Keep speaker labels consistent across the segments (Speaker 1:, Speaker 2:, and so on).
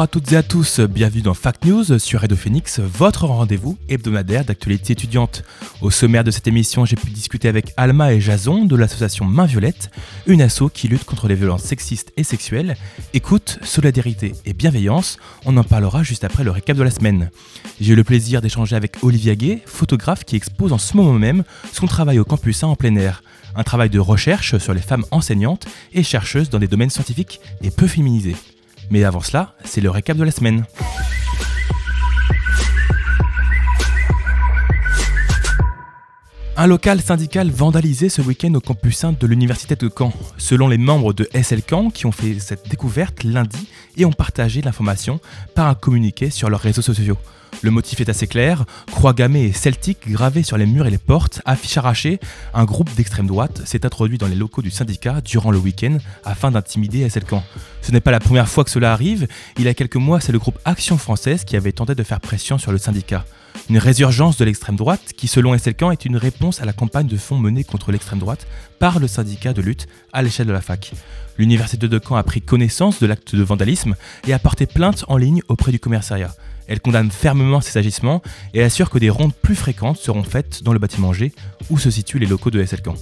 Speaker 1: Bonjour à toutes et à tous, bienvenue dans Fact News sur Radio Phoenix, votre rendez-vous hebdomadaire d'actualité étudiante. Au sommaire de cette émission, j'ai pu discuter avec Alma et Jason de l'association Main Violette, une asso qui lutte contre les violences sexistes et sexuelles. Écoute, solidarité et bienveillance, on en parlera juste après le récap de la semaine. J'ai eu le plaisir d'échanger avec Olivia Gay, photographe qui expose en ce moment même son travail au campus 1 en plein air. Un travail de recherche sur les femmes enseignantes et chercheuses dans des domaines scientifiques et peu féminisés. Mais avant cela, c'est le récap de la semaine. Un local syndical vandalisé ce week-end au campus 1 de l'université de Caen. Selon les membres de SL Caen qui ont fait cette découverte lundi et ont partagé l'information par un communiqué sur leurs réseaux sociaux. Le motif est assez clair, croix gammée et celtique gravées sur les murs et les portes, affiches arrachées, un groupe d'extrême droite s'est introduit dans les locaux du syndicat durant le week-end afin d'intimider SL. Ce n'est pas la première fois que cela arrive, il y a quelques mois c'est le groupe Action Française qui avait tenté de faire pression sur le syndicat. Une résurgence de l'extrême droite qui selon Caen est une réponse à la campagne de fonds menée contre l'extrême droite par le syndicat de lutte à l'échelle de la fac. L'université de Caen a pris connaissance de l'acte de vandalisme et a porté plainte en ligne auprès du commissariat. Elle condamne fermement ces agissements et assure que des rondes plus fréquentes seront faites dans le bâtiment G où se situent les locaux de SL Caen.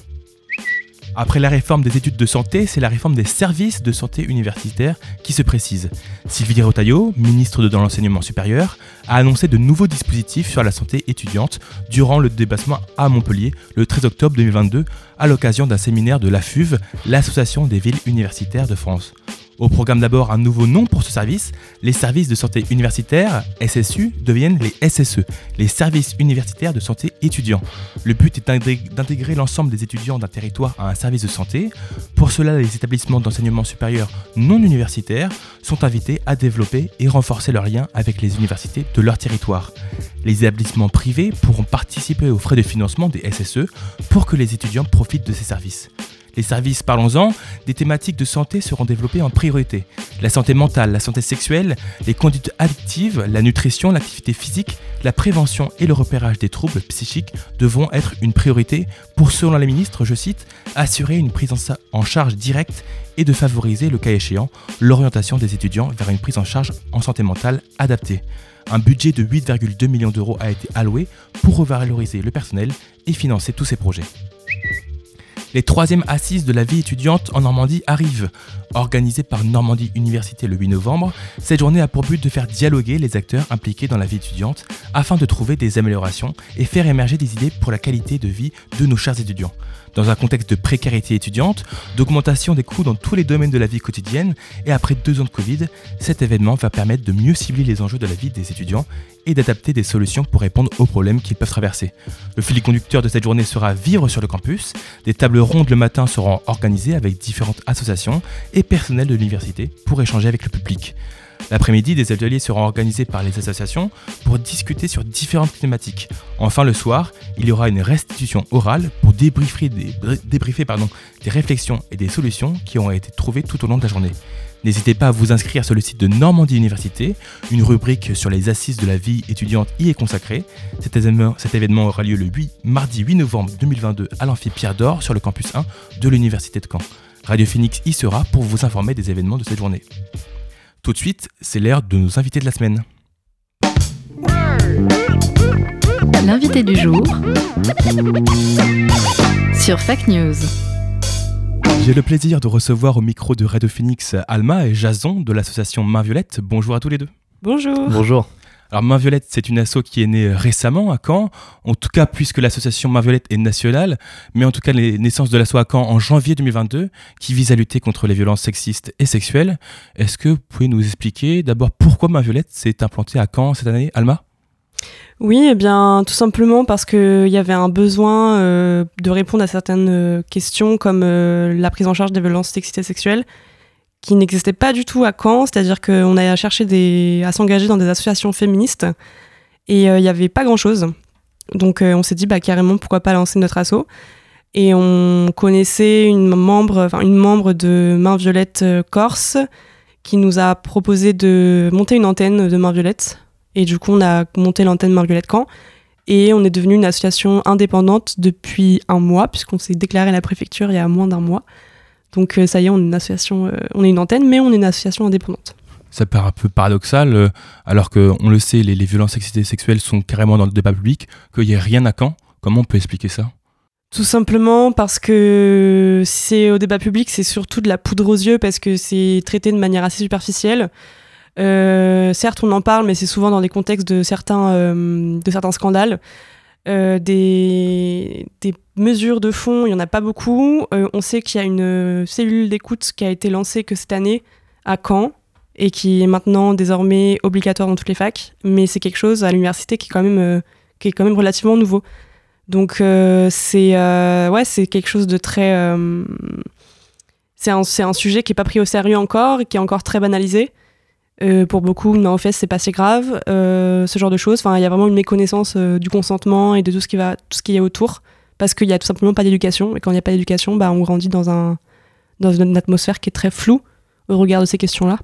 Speaker 1: Après la réforme des études de santé, c'est la réforme des services de santé universitaire qui se précise. Sylvie Rotaillot, ministre de l'enseignement supérieur, a annoncé de nouveaux dispositifs sur la santé étudiante durant le dépassement à Montpellier le 13 octobre 2022 à l'occasion d'un séminaire de l'AFUV, l'Association des villes universitaires de France. Au programme d'abord un nouveau nom pour ce service, les services de santé universitaire, SSU, deviennent les SSE, les services universitaires de santé étudiants. Le but est d'intégrer l'ensemble des étudiants d'un territoire à un service de santé. Pour cela, les établissements d'enseignement supérieur non universitaires sont invités à développer et renforcer leurs liens avec les universités de leur territoire. Les établissements privés pourront participer aux frais de financement des SSE pour que les étudiants profitent de ces services. Les services, parlons-en, des thématiques de santé seront développés en priorité. La santé mentale, la santé sexuelle, les conduites addictives, la nutrition, l'activité physique, la prévention et le repérage des troubles psychiques devront être une priorité pour, selon la ministre, je cite, assurer une prise en charge directe et de favoriser, le cas échéant, l'orientation des étudiants vers une prise en charge en santé mentale adaptée. Un budget de 8,2 millions d'euros a été alloué pour revaloriser le personnel et financer tous ces projets. Les troisièmes assises de la vie étudiante en Normandie arrivent. Organisée par Normandie Université le 8 novembre, cette journée a pour but de faire dialoguer les acteurs impliqués dans la vie étudiante afin de trouver des améliorations et faire émerger des idées pour la qualité de vie de nos chers étudiants. Dans un contexte de précarité étudiante, d'augmentation des coûts dans tous les domaines de la vie quotidienne et après deux ans de Covid, cet événement va permettre de mieux cibler les enjeux de la vie des étudiants et d'adapter des solutions pour répondre aux problèmes qu'ils peuvent traverser. Le fil conducteur de cette journée sera vivre sur le campus. Des tables rondes le matin seront organisées avec différentes associations et personnels de l'université pour échanger avec le public. L'après-midi, des ateliers seront organisés par les associations pour discuter sur différentes thématiques. Enfin, le soir, il y aura une restitution orale pour débriefer, des, réflexions et des solutions qui ont été trouvées tout au long de la journée. N'hésitez pas à vous inscrire sur le site de Normandie Université. Une rubrique sur les assises de la vie étudiante y est consacrée. Cet événement, cet événement aura lieu le 8, mardi 8 novembre 2022 à l'amphi Pierre d'Or sur le campus 1 de l'Université de Caen. Radio Phoenix y sera pour vous informer des événements de cette journée. Tout de suite, c'est l'heure de nos invités de la semaine.
Speaker 2: L'invité du jour sur Fact News.
Speaker 1: J'ai le plaisir de recevoir au micro de Radio Phoenix Alma et Jason de l'association Main Violette. Bonjour à tous les deux.
Speaker 3: Bonjour.
Speaker 4: Bonjour.
Speaker 1: Alors Main Violette, c'est une asso qui est née récemment à Caen, en tout cas puisque l'association Main Violette est nationale, mais en tout cas les naissances de l'asso à Caen en janvier 2022, qui vise à lutter contre les violences sexistes et sexuelles. Est-ce que vous pouvez nous expliquer d'abord pourquoi Main Violette s'est implantée à Caen cette année, Alma?
Speaker 3: Oui, eh bien, tout simplement parce qu'il y avait un besoin euh, de répondre à certaines euh, questions comme euh, la prise en charge des violences sexistes et sexuelles qui n'existait pas du tout à Caen, c'est-à-dire qu'on a cherché des, à s'engager dans des associations féministes et il n'y avait pas grand-chose. Donc on s'est dit bah, carrément pourquoi pas lancer notre asso. Et on connaissait une membre, une membre de Main Violette Corse qui nous a proposé de monter une antenne de Main Violette et du coup, on a monté l'antenne Marguerite Camp. Et on est devenu une association indépendante depuis un mois, puisqu'on s'est déclaré à la préfecture il y a moins d'un mois. Donc euh, ça y est, on est une association, euh, on est une antenne, mais on est une association indépendante.
Speaker 1: Ça paraît un peu paradoxal, euh, alors qu'on le sait, les, violences sexistes et sexuelles sont carrément dans le débat public, qu'il n'y ait rien à Caen. Comment on peut expliquer ça?
Speaker 3: Tout simplement parce que c'est au débat public, c'est surtout de la poudre aux yeux parce que c'est traité de manière assez superficielle. Euh, certes, on en parle, mais c'est souvent dans des contextes de certains, euh, de certains scandales. Euh, des, mesures de fond, il n'y en a pas beaucoup. on sait qu'il y a une cellule d'écoute qui a été lancée que cette année à Caen et qui est maintenant désormais obligatoire dans toutes les facs. Mais c'est quelque chose à l'université qui, est quand même, qui est quand même relativement nouveau. Donc c'est ouais, quelque chose de très... c'est un, un, sujet qui n'est pas pris au sérieux encore, qui est encore très banalisé. Euh, pour beaucoup, non, en fait, c'est pas si grave, euh, ce genre de choses. Enfin, il y a vraiment une méconnaissance euh, du consentement et de tout ce qui va, tout ce qui est autour, parce qu'il y a tout simplement pas d'éducation. Et quand il n'y a pas d'éducation, bah, on grandit dans un, dans une atmosphère qui est très floue au regard de ces questions-là.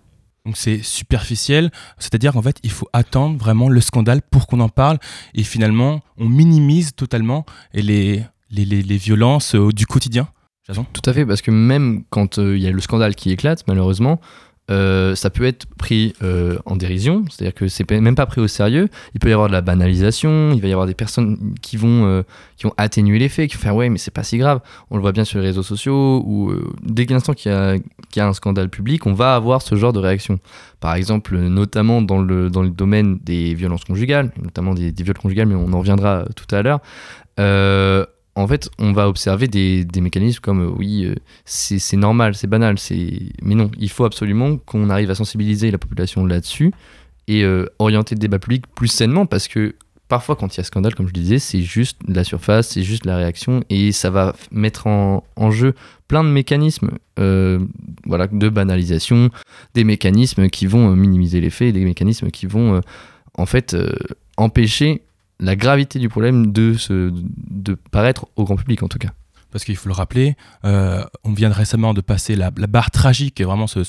Speaker 1: Donc c'est superficiel, c'est-à-dire qu'en fait, il faut attendre vraiment le scandale pour qu'on en parle, et finalement, on minimise totalement les, les, les, les violences du quotidien.
Speaker 4: Jason? Tout à fait, parce que même quand il y a le scandale qui éclate, malheureusement, euh, ça peut être pris euh, en dérision, c'est-à-dire que c'est même pas pris au sérieux. Il peut y avoir de la banalisation, il va y avoir des personnes qui vont, euh, qui vont atténuer les faits, qui vont faire ouais, mais c'est pas si grave. On le voit bien sur les réseaux sociaux, où dès l'instant qu'il y, y, a un scandale public, on va avoir ce genre de réaction. Par exemple, notamment dans le, dans le domaine des violences conjugales, notamment des, des viols conjugales, mais on en reviendra tout à l'heure en fait, on va observer des, mécanismes comme euh, oui, euh, c'est normal, c'est banal, mais non, il faut absolument qu'on arrive à sensibiliser la population là-dessus et euh, orienter le débat public plus sainement parce que parfois, quand il y a scandale, comme je disais, c'est juste la surface, c'est juste la réaction et ça va mettre en, jeu plein de mécanismes voilà, de banalisation, des mécanismes qui vont minimiser les faits, des mécanismes qui vont en fait empêcher la gravité du problème de, se, de paraître au grand public en tout cas.
Speaker 1: Parce qu'il faut le rappeler, euh, on vient récemment de passer la, barre tragique, vraiment ce,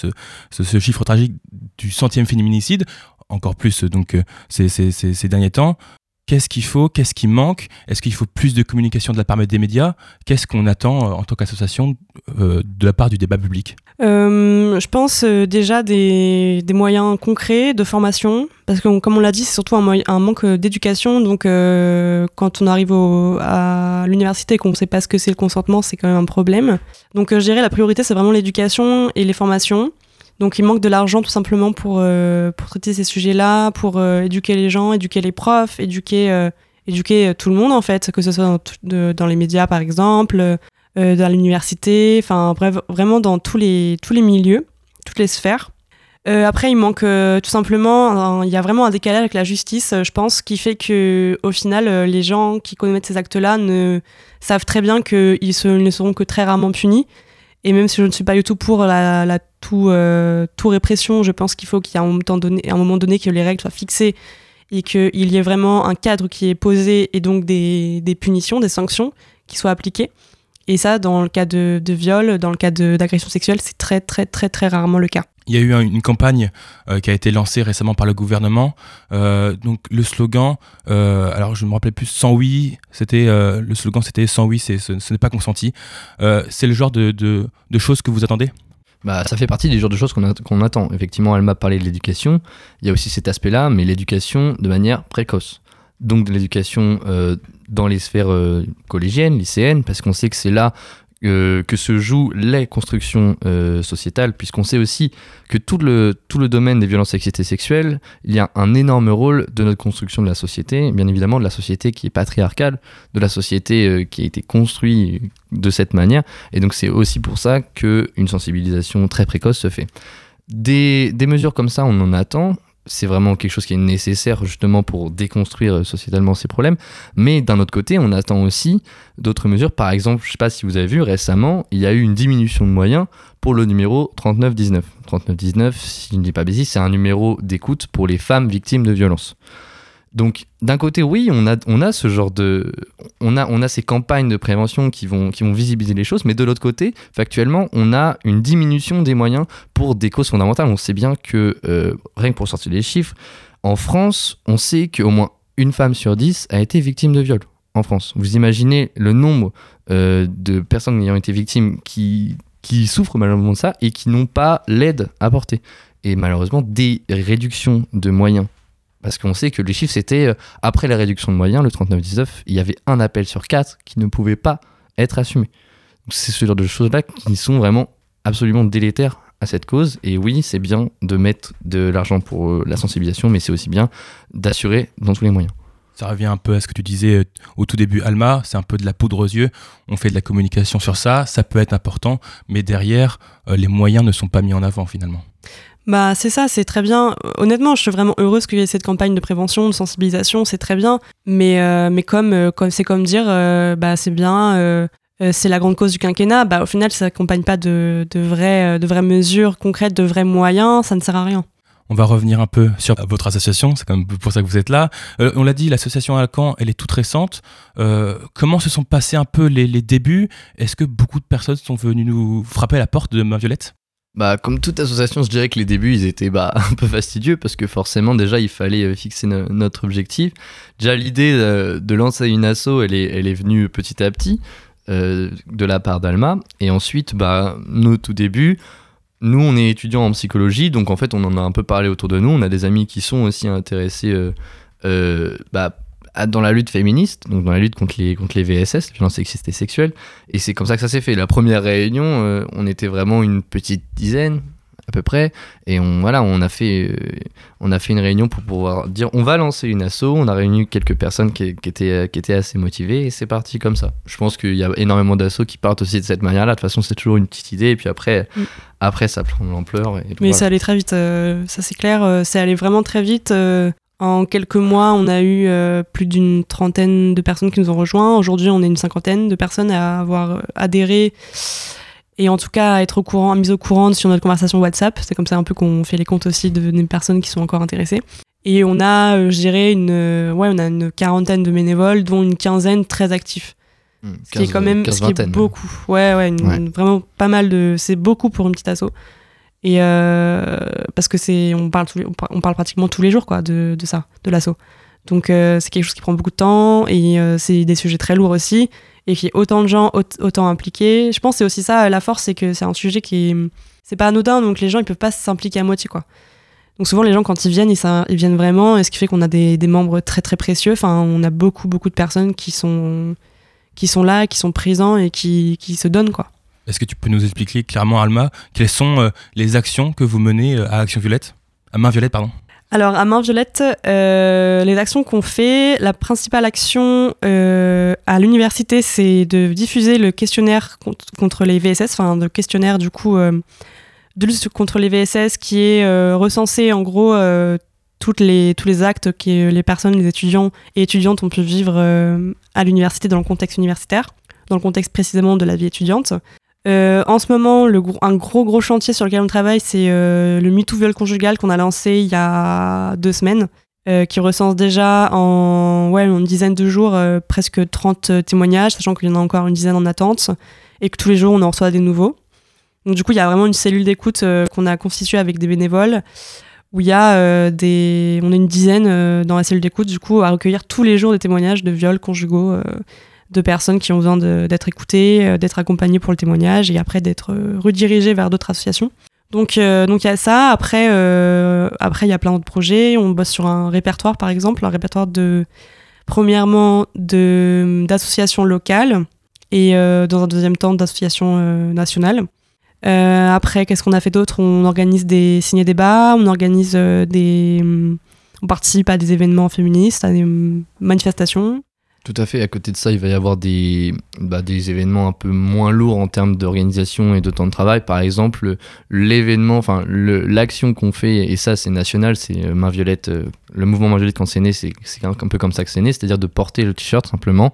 Speaker 1: chiffre tragique du centième féminicide, encore plus donc euh, ces, derniers temps. Qu'est-ce qu'il faut? Qu'est-ce qui manque? Est-ce qu'il faut plus de communication de la part des médias? Qu'est-ce qu'on attend euh, en tant qu'association euh, de la part du débat public?
Speaker 3: Euh, Je pense déjà des, moyens concrets de formation, parce que comme on l'a dit, c'est surtout un, manque d'éducation. Donc quand on arrive à l'université et qu'on ne sait pas ce que c'est le consentement, c'est quand même un problème. Donc je dirais la priorité, c'est vraiment l'éducation et les formations. Donc il manque de l'argent tout simplement pour, euh, traiter ces sujets-là, pour euh, éduquer les gens, éduquer les profs, éduquer, euh, tout le monde en fait, que ce soit dans, dans les médias par exemple, dans l'université, enfin bref, vraiment dans tous les, tous les milieux, toutes les sphères. après, il manque tout simplement, il y a vraiment un décalage avec la justice, je pense, qui fait que au final, les gens qui commettent ces actes-là ne savent très bien qu'ils ne seront que très rarement punis et même si je ne suis pas du tout pour la, la tout, euh, répression, je pense qu'il faut qu'il y ait un moment donné, que les règles soient fixées et qu'il y ait vraiment un cadre qui est posé et donc des punitions, des sanctions qui soient appliquées. Et ça, dans le cas de, de viol, dans le cas d'agression sexuelle, c'est très, très, très, très rarement le cas.
Speaker 1: Il y a eu une campagne euh, qui a été lancée récemment par le gouvernement. Euh, donc le slogan, euh, alors je me rappelle plus, sans oui, c'était le slogan, c'était sans oui, c'est ce, n'est pas consenti. c'est le genre de, de, de, choses que vous attendez?
Speaker 4: Bah, ça fait partie des genres de choses qu'on qu'on attend. Effectivement, elle m'a parlé de l'éducation. Il y a aussi cet aspect-là, mais l'éducation de manière précoce. Donc de l'éducation dans les sphères collégiennes, lycéennes, parce qu'on sait que c'est là euh, que se jouent les constructions euh, sociétales, puisqu'on sait aussi que tout le, tout le domaine des violences sexistes et sexuelles, il y a un énorme rôle de notre construction de la société, bien évidemment de la société qui est patriarcale, de la société euh, qui a été construite de cette manière, et donc c'est aussi pour ça qu'une sensibilisation très précoce se fait. Des, des mesures comme ça, on en attend, c'est vraiment quelque chose qui est nécessaire justement pour déconstruire sociétalement ces problèmes. Mais d'un autre côté, on attend aussi d'autres mesures. Par exemple, je ne sais pas si vous avez vu récemment, il y a eu une diminution de moyens pour le numéro 3919. 3919, si je ne dis pas bêtise, c'est un numéro d'écoute pour les femmes victimes de violences. Donc d'un côté, oui, on a, ce genre de... On a, ces campagnes de prévention qui vont, qui vont visibiliser les choses, mais de l'autre côté, factuellement, on a une diminution des moyens pour des causes fondamentales. On sait bien que, euh, rien que pour sortir les chiffres, en France, on sait qu'au moins une femme sur dix a été victime de viol en France. Vous imaginez le nombre euh, de personnes ayant été victimes qui, qui souffrent malheureusement de ça et qui n'ont pas l'aide apportée. Et malheureusement, des réductions de moyens parce qu'on sait que les chiffres, c'était euh, après la réduction de moyens, le 39-19, il y avait un appel sur quatre qui ne pouvait pas être assumé. C'est ce genre de choses-là qui sont vraiment absolument délétères à cette cause. Et oui, c'est bien de mettre de l'argent pour euh, la sensibilisation, mais c'est aussi bien d'assurer dans tous les moyens.
Speaker 1: Ça revient un peu à ce que tu disais euh, au tout début, Alma, c'est un peu de la poudre aux yeux. On fait de la communication sur ça, ça peut être important, mais derrière, les moyens ne sont pas mis en avant finalement.
Speaker 3: Bah c'est ça, c'est très bien. Honnêtement, je suis vraiment heureuse qu'il y ait cette campagne de prévention, de sensibilisation, c'est très bien. Mais, euh, mais comme euh, comme c'est comme dire, euh, bah c'est bien, c'est la grande cause du quinquennat. Bah au final, ça n'accompagne pas de, de, vraies, de vraies mesures concrètes, de vrais moyens, ça ne sert à rien.
Speaker 1: On va revenir un peu sur votre association, c'est quand même pour ça que vous êtes là. on l'a dit, l'association Alcan, elle est toute récente. comment se sont passés un peu les, les débuts? Est-ce que beaucoup de personnes sont venues nous frapper à la porte de Main Violette
Speaker 4: bah, comme toute association, je dirais que les débuts, ils étaient bah, un peu fastidieux parce que forcément, déjà, il fallait euh, fixer notre objectif. Déjà, l'idée euh, de lancer une asso, elle est, elle est venue petit à petit euh, de la part d'Alma. Et ensuite, bah, nous, tout début, nous, on est étudiants en psychologie, donc en fait, on en a un peu parlé autour de nous. On a des amis qui sont aussi intéressés bah, dans la lutte féministe, donc dans la lutte contre les, contre les VSS, les violences sexistes et sexuelles. Et c'est comme ça que ça s'est fait. La première réunion, euh, on était vraiment une petite dizaine à peu près, et on voilà, on a fait, euh, on a fait une réunion pour pouvoir dire on va lancer une asso. On a réuni quelques personnes qui, qui étaient, qui étaient assez motivées, et c'est parti comme ça. Je pense qu'il y a énormément d'assauts qui partent aussi de cette manière-là. De toute façon, c'est toujours une petite idée, et puis après, mm. après ça prend l'ampleur.
Speaker 3: Mais ça allait très vite, euh, ça c'est clair. c'est allé vraiment très vite. En quelques mois, on a eu euh, plus d'une trentaine de personnes qui nous ont rejoints. Aujourd'hui, on est une cinquantaine de personnes à avoir euh, adhéré et en tout cas à être au courant, mise au courant sur notre conversation WhatsApp. C'est comme ça un peu qu'on fait les comptes aussi de, des personnes qui sont encore intéressées. Et on a, euh, je dirais, une, ouais, on a une quarantaine de bénévoles, dont une quinzaine très actifs.
Speaker 4: Mmh, ce qui est quand même ce qui est
Speaker 3: beaucoup. Ouais, ouais, vraiment pas mal de. C'est beaucoup pour une petite asso. Et euh, parce que c'est, on parle, pratiquement tous les jours quoi, de, ça, de l'assaut. Donc euh, c'est quelque chose qui prend beaucoup de temps et euh, c'est des sujets très lourds aussi et qui est autant de gens autant impliqués. Je pense que c'est aussi ça la force, c'est que c'est un sujet qui est, c'est pas anodin donc les gens ils peuvent pas s'impliquer à moitié quoi. Donc souvent les gens quand ils viennent ils viennent vraiment et ce qui fait qu'on a des, des, membres très très précieux. Enfin on a beaucoup beaucoup de personnes qui sont qui sont là, qui sont présents et qui, qui se donnent quoi.
Speaker 1: Est-ce que tu peux nous expliquer clairement, Alma, quelles sont euh, les actions que vous menez euh, à Action Violette? À Main Violette, pardon.
Speaker 3: Alors, à Main Violette, euh, les actions qu'on fait, la principale action à l'université, c'est de diffuser le questionnaire contre, les VSS, enfin, le questionnaire du coup de lutte contre les VSS qui est recensé en gros toutes les, tous les actes que les personnes, les étudiants et étudiantes ont pu vivre à l'université dans le contexte universitaire, dans le contexte précisément de la vie étudiante. Euh, en ce moment, un gros gros chantier sur lequel on travaille, c'est euh, le MeToo viol conjugal qu'on a lancé il y a deux semaines, euh, qui recense déjà en une dizaine de jours presque 30 témoignages, sachant qu'il y en a encore une dizaine en attente, et que tous les jours on en reçoit des nouveaux. Donc du coup, il y a vraiment une cellule d'écoute qu'on a constituée avec des bénévoles, où il y a des... On est une dizaine dans la cellule d'écoute, du coup, à recueillir tous les jours des témoignages de viols conjugaux de personnes qui ont besoin d'être écoutées, euh, d'être accompagnées pour le témoignage et après d'être euh, redirigées vers d'autres associations. Donc euh, donc il y a ça. Après après il y a plein d'autres projets. On bosse sur un répertoire par exemple, un répertoire de premièrement de d'associations locales et dans un deuxième temps d'associations nationales. après qu'est-ce qu'on a fait d'autre? On organise des ciné débats, on organise des on participe à des événements féministes, à des manifestations.
Speaker 4: Tout à fait. À côté de ça, il va y avoir des, bah, des événements un peu moins lourds en termes d'organisation et de temps de travail. Par exemple, l'événement, enfin l'action qu'on fait, et ça c'est national, c'est euh, Main Violette, euh, le mouvement Main Violette quand c'est né, c'est un, peu comme ça que c'est né, c'est-à-dire de porter le t-shirt simplement.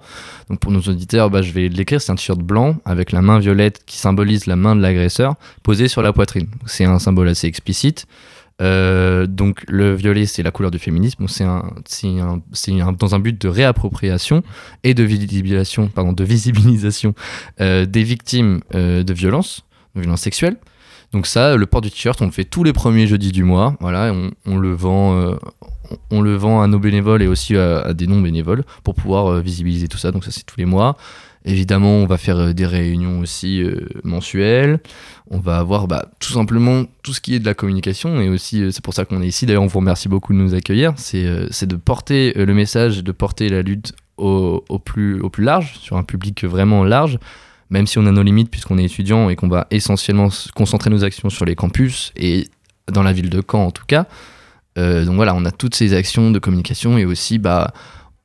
Speaker 4: Donc pour nos auditeurs, bah, je vais l'écrire, c'est un t-shirt blanc avec la main violette qui symbolise la main de l'agresseur posée sur la poitrine. C'est un symbole assez explicite. Euh, donc le violet, c'est la couleur du féminisme. C'est un, un, dans un but de réappropriation et de visibilisation, pardon, de visibilisation euh, des victimes euh, de violences, de violences sexuelles. Donc ça, le port du t-shirt, on le fait tous les premiers jeudis du mois. Voilà, on, le vend. on le vend à nos bénévoles et aussi à des non-bénévoles pour pouvoir visibiliser tout ça. Donc ça, c'est tous les mois. Évidemment, on va faire euh, des réunions aussi euh, mensuelles. On va avoir bah, tout simplement tout ce qui est de la communication et aussi euh, c'est pour ça qu'on est ici. D'ailleurs, on vous remercie beaucoup de nous accueillir. C'est de porter le message, de porter la lutte au, plus, au plus large, sur un public vraiment large, même si on a nos limites puisqu'on est étudiant et qu'on va essentiellement concentrer nos actions sur les campus et dans la ville de Caen en tout cas. donc voilà, on a toutes ces actions de communication et aussi bah,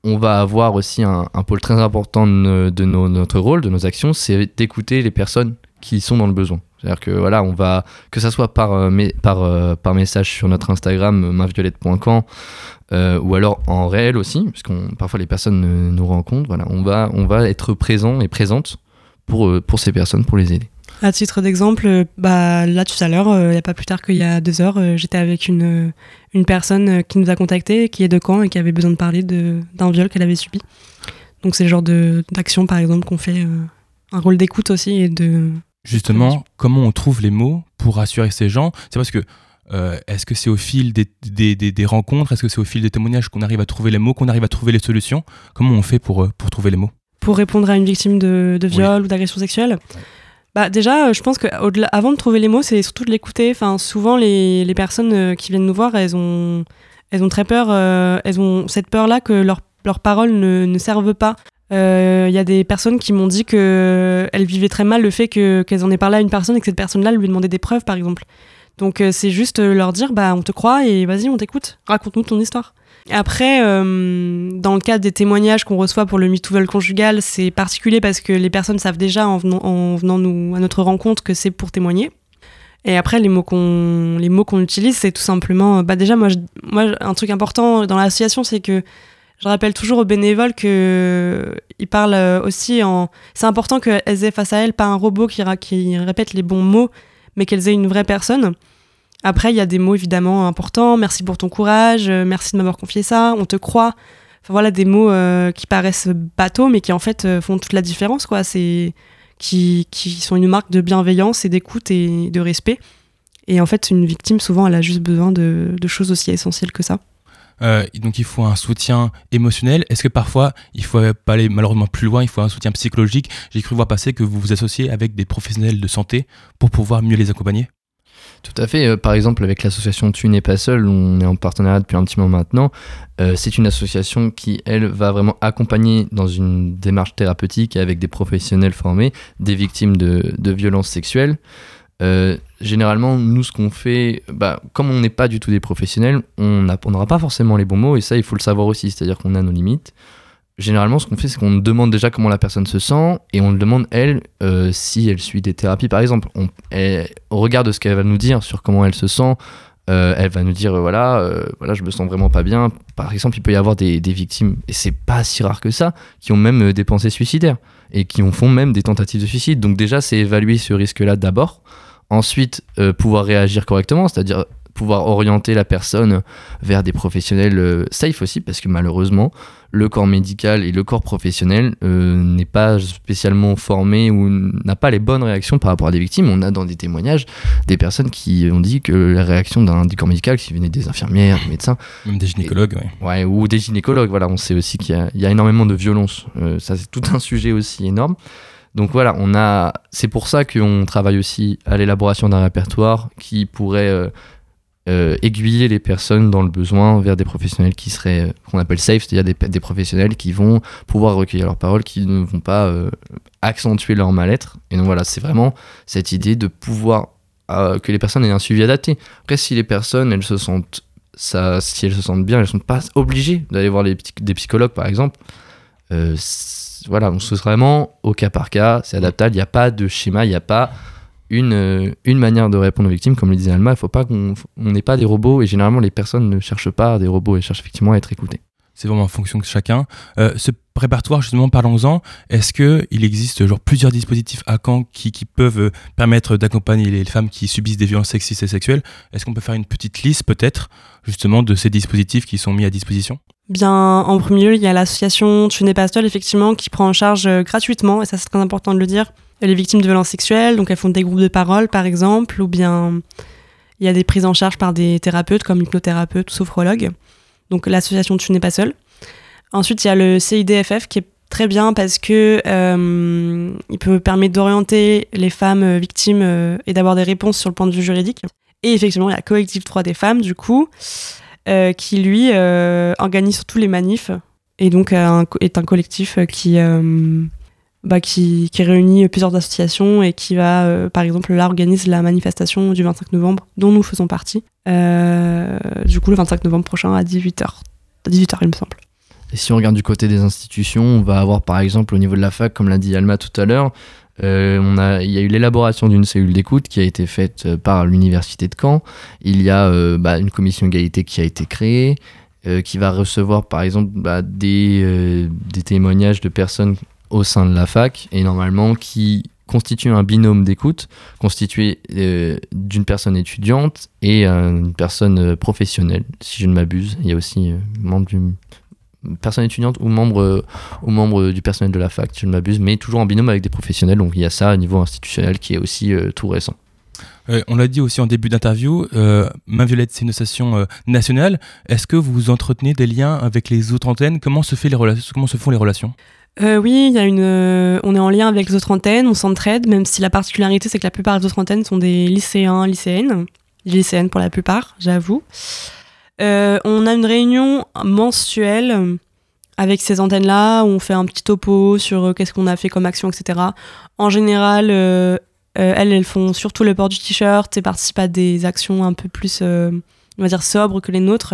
Speaker 4: on va avoir aussi un, pôle très important de, notre rôle, de nos actions, c'est d'écouter les personnes qui sont dans le besoin. C'est-à-dire que voilà, on va que ça soit par, euh, euh, message sur notre Instagram mainviolette.camp euh, ou alors en réel aussi, parce qu'on parfois les personnes nous rencontrent. Voilà, on va on va être présent et présente pour pour ces personnes pour les aider.
Speaker 3: À titre d'exemple, bah, là tout à l'heure, il n'y a pas plus tard qu'il y a deux heures, j'étais avec une, une personne qui nous a contacté, qui est de Caen et qui avait besoin de parler d'un viol qu'elle avait subi. Donc c'est le genre d'action, par exemple, qu'on fait un rôle d'écoute aussi et de...
Speaker 1: Justement, comment on trouve les mots pour rassurer ces gens? C'est parce que est-ce que c'est au fil des, des, des, rencontres? Est-ce que c'est au fil des témoignages qu'on arrive à trouver les mots, qu'on arrive à trouver les solutions? Comment on fait pour, pour trouver les mots?
Speaker 3: Pour répondre à une victime de, de viol ou d'agression sexuelle? Bah déjà, euh, je pense qu'avant de trouver les mots, c'est surtout de l'écouter. Enfin, souvent, les, les, personnes euh, qui viennent nous voir, elles ont, elles ont très peur, euh, elles ont cette peur-là que leurs leurs paroles ne, ne servent pas. Il y a des personnes qui m'ont dit qu'elles vivaient très mal le fait qu'elles en aient parlé à une personne et que cette personne-là lui demandait des preuves, par exemple. Donc c'est juste leur dire, bah on te croit et vas-y, on t'écoute. Raconte-nous ton histoire. Après, euh, dans le cadre des témoignages qu'on reçoit pour le MeToo conjugal, c'est particulier parce que les personnes savent déjà en venant, en venant nous, à notre rencontre que c'est pour témoigner. Et après, les mots qu'on, les mots qu'on utilise, c'est tout simplement, bah déjà, moi, moi, un truc important dans l'association, c'est que je rappelle toujours aux bénévoles que ils parlent aussi en. C'est important qu'elles aient face à elles pas un robot qui, qui répète les bons mots, mais qu'elles aient une vraie personne. Après, il y a des mots évidemment importants. Merci pour ton courage, euh, merci de m'avoir confié ça, on te croit. Enfin voilà, des mots euh, qui paraissent bateaux, mais qui en fait euh, font toute la différence, quoi. C'est qui, qui sont une marque de bienveillance et d'écoute et de respect. Et en fait, une victime, souvent, elle a juste besoin de, choses aussi essentielles que ça.
Speaker 1: donc il faut un soutien émotionnel. Est-ce que parfois il faut pas aller malheureusement plus loin, il faut un soutien psychologique? J'ai cru voir passer que vous vous associez avec des professionnels de santé pour pouvoir mieux les accompagner.
Speaker 4: Tout à fait. Euh, par exemple, avec l'association Tu n'es pas seul, on est en partenariat depuis un petit moment maintenant. Euh, c'est une association qui, elle, va vraiment accompagner dans une démarche thérapeutique avec des professionnels formés des victimes de, violences sexuelles. Euh, généralement, nous, ce qu'on fait, bah, comme on n'est pas du tout des professionnels, on n'aura pas forcément les bons mots, et ça, il faut le savoir aussi, c'est-à-dire qu'on a nos limites généralement, ce qu'on fait, c'est qu'on demande déjà comment la personne se sent et on le demande, elle, euh, si elle suit des thérapies, par exemple. On, regarde ce qu'elle va nous dire sur comment elle se sent. Euh, elle va nous dire, euh, voilà, voilà, je me sens vraiment pas bien. Par exemple, il peut y avoir des, victimes, et c'est pas si rare que ça, qui ont même des pensées suicidaires et qui ont, font même des tentatives de suicide. Donc déjà, c'est évaluer ce risque-là d'abord. Ensuite, pouvoir réagir correctement, c'est-à-dire pouvoir orienter la personne vers des professionnels safe aussi, parce que malheureusement, le corps médical et le corps professionnel euh, n'est pas spécialement formé ou n'a pas les bonnes réactions par rapport à des victimes. On a dans des témoignages des personnes qui ont dit que la réaction d'un corps médical, qui venait des infirmières, des médecins,
Speaker 1: même des gynécologues,
Speaker 4: ouais. ou des gynécologues. Voilà, on sait aussi qu'il y, a énormément de violence. Euh, ça, c'est tout un sujet aussi énorme. Donc voilà, on a. C'est pour ça qu'on travaille aussi à l'élaboration d'un répertoire qui pourrait euh, euh, aiguiller les personnes dans le besoin vers des professionnels qui seraient, euh, qu'on appelle safe, c'est-à-dire des, professionnels qui vont pouvoir recueillir leurs paroles, qui ne vont pas euh, accentuer leur mal-être. Et donc voilà, c'est vraiment cette idée de pouvoir que les personnes aient un suivi adapté. Après, si les personnes, elles se sentent, ça, si elles se sentent bien, elles ne sont pas obligées d'aller voir des psychologues, par exemple. Voilà, on se vraiment au cas par cas, c'est adaptable, il n'y a pas de schéma, il n'y a pas une, euh, une manière de répondre aux victimes. Comme le disait Alma, il ne faut pas qu'on on n'ait pas des robots, et généralement les personnes ne cherchent pas des robots, elles cherchent effectivement à être écoutées.
Speaker 1: C'est vraiment en fonction de chacun. Euh, ce répertoire, justement, parlons-en. Est-ce qu'il existe genre plusieurs dispositifs à Caen qui, qui peuvent euh, permettre d'accompagner les femmes qui subissent des violences sexistes et sexuelles? Est-ce qu'on peut faire une petite liste, peut-être, justement, de ces dispositifs qui sont mis à disposition?
Speaker 3: Bien, en premier lieu, il y a l'association Tu n'es pas seul, effectivement, qui prend en charge gratuitement, et ça c'est très important de le dire, les victimes de violences sexuelles. Donc elles font des groupes de parole, par exemple, ou bien il y a des prises en charge par des thérapeutes comme hypnothérapeutes ou sophrologues. Donc l'association Tu n'es pas seul. Ensuite, il y a le CIDFF qui est très bien parce que euh, il peut permettre d'orienter les femmes euh, victimes euh, et d'avoir des réponses sur le point de vue juridique. Et effectivement, il y a Collectif 3 des femmes, du coup, qui lui organise surtout les manifs et donc est un collectif qui, bah, qui, réunit plusieurs associations et qui va, euh, par exemple, là, la manifestation du 25 novembre dont nous faisons partie. Euh, du coup, le 25 novembre prochain à 18h. 18h, il me semble.
Speaker 4: Et si on regarde du côté des institutions, on va avoir par exemple au niveau de la fac, comme l'a dit Alma tout à l'heure, euh, a, il y a eu l'élaboration d'une cellule d'écoute qui a été faite par l'université de Caen. Il y a bah, une commission égalité qui a été créée, qui va recevoir par exemple bah, des, des témoignages de personnes au sein de la fac et normalement qui constitue un binôme d'écoute constitué euh, d'une personne étudiante et euh, une personne euh, professionnelle, si je ne m'abuse. Il y a aussi membre du personne étudiante ou membre, ou membre du personnel de la fac, si je ne m'abuse, mais toujours en binôme avec des professionnels. Donc il y a ça au niveau institutionnel qui est aussi tout récent.
Speaker 1: On l'a dit aussi en début d'interview, euh, Main Violette, c'est une euh, nationale. Est-ce que vous entretenez des liens avec les autres antennes? Comment se, fait les comment se font les relations?
Speaker 3: Euh, oui, y a une, euh, on est en lien avec les autres antennes, on s'entraide, même si la particularité c'est que la plupart des autres antennes sont des lycéens, lycéennes, lycéennes pour la plupart, j'avoue. Euh, on a une réunion mensuelle avec ces antennes-là où on fait un petit topo sur euh, qu'est-ce qu'on a fait comme action, etc. En général, euh, euh, elles, elles font surtout le port du t-shirt et participent à des actions un peu plus, on va dire, sobres que les nôtres,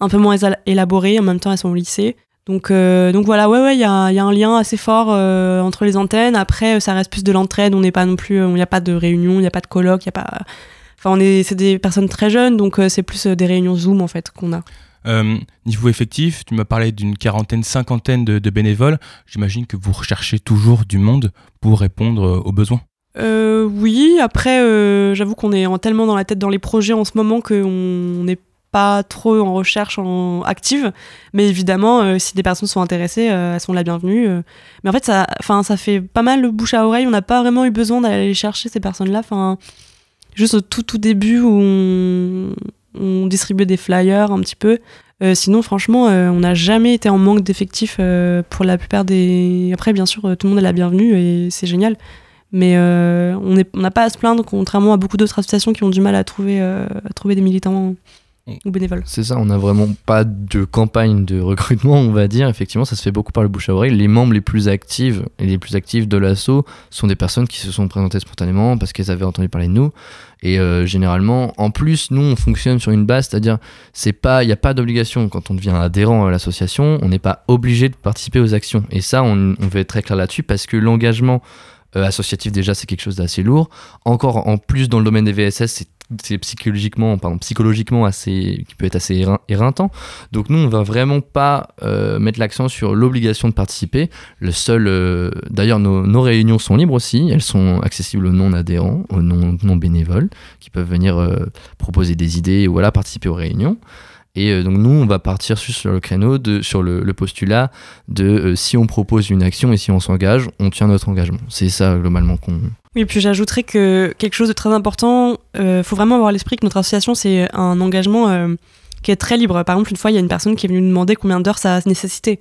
Speaker 3: un peu moins éla- élaborées. En même temps, elles sont au lycée. Donc, euh, donc voilà, ouais, ouais, il y a, il y a un lien assez fort euh, entre les antennes. Après, euh, ça reste plus de l'entraide. On n'est pas non plus, il n'y a pas de réunion, il n'y a pas de colloque, il y a pas. Enfin, on est, c'est des personnes très jeunes, donc euh, c'est plus des réunions Zoom en fait qu'on a.
Speaker 1: Niveau effectif, tu m'as parlé d'une quarantaine, cinquantaine de, de bénévoles. J'imagine que vous recherchez toujours du monde pour répondre aux besoins.
Speaker 3: Oui, après, j'avoue qu'on est en- tellement dans la tête dans les projets en ce moment qu'on n'est pas trop en recherche en active. Mais évidemment, euh, si des personnes sont intéressées, euh, elles sont la bienvenue. euh. Mais en fait, ça, ça fait pas mal le bouche à oreille. On n'a pas vraiment eu besoin d'aller chercher ces personnes-là. Juste au tout tout début où on, distribuait des flyers un petit peu. Sinon, franchement, on n'a jamais été en manque d'effectifs pour la plupart des. Après, bien sûr, tout le monde est la bienvenue et c'est génial. Mais on n'a pas à se plaindre, contrairement à beaucoup d'autres associations qui ont du mal à trouver, à trouver des militants ou bénévoles.
Speaker 4: C'est ça, on n'a vraiment pas de campagne de recrutement, on va dire. Effectivement, ça se fait beaucoup par le bouche à oreille. Les membres les plus actifs et les plus actifs de l'asso sont des personnes qui se sont présentées spontanément parce qu'elles avaient entendu parler de nous. Et euh, généralement, en plus, nous, on fonctionne sur une base, c'est-à-dire, c'est pas, il n'y a pas d'obligation quand on devient adhérent à l'association, on n'est pas obligé de participer aux actions. Et ça, on, on veut être très clair là-dessus parce que l'engagement euh, associatif déjà, c'est quelque chose d'assez lourd. Encore en plus dans le domaine des VSS, c'est c'est psychologiquement, pardon, psychologiquement assez, qui peut être assez érein- éreintant. Donc nous, on va vraiment pas euh, mettre l'accent sur l'obligation de participer. Le seul, euh, d'ailleurs, nos, réunions sont libres aussi. Elles sont accessibles aux non-adhérents, aux non, non bénévoles, qui peuvent venir euh, proposer des idées ou participer aux réunions. Et euh, donc nous, on va partir sur, le créneau, de, sur le, postulat de euh, si on propose une action et si on s'engage, on tient notre engagement. C'est ça globalement qu'on
Speaker 3: Oui, puis j'ajouterais que quelque chose de très important, il faut vraiment avoir à l'esprit que notre association, c'est un engagement euh, qui est très libre. Par exemple, une fois, il y a une personne qui est venue nous demander combien d'heures ça nécessitait.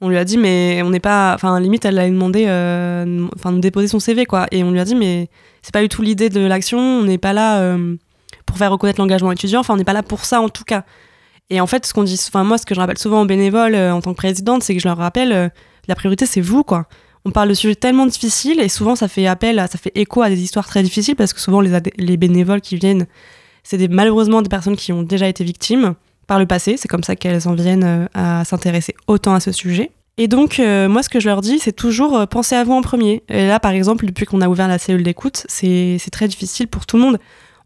Speaker 3: On lui a dit, mais on n'est pas. Enfin, limite, elle a demandé, euh, enfin, nous déposer son CV, quoi. Et on lui a dit, mais c'est pas du tout l'idée de l'action, on n'est pas là euh, pour faire reconnaître l'engagement étudiant, enfin, on n'est pas là pour ça en tout cas. Et en fait, ce qu'on dit, enfin, moi, ce que je rappelle souvent aux bénévoles euh, en tant que présidente, c'est que je leur rappelle, euh, la priorité, c'est vous, quoi on parle de sujets tellement difficiles et souvent ça fait appel, ça fait écho à des histoires très difficiles parce que souvent les, bénévoles qui viennent, c'est des, malheureusement des personnes qui ont déjà été victimes par le passé. C'est comme ça qu'elles en viennent euh, à s'intéresser autant à ce sujet. Et donc, moi, ce que je leur dis, c'est toujours pensez à vous en premier. Et là, par exemple, depuis qu'on a ouvert la cellule d'écoute, c'est très difficile pour tout le monde.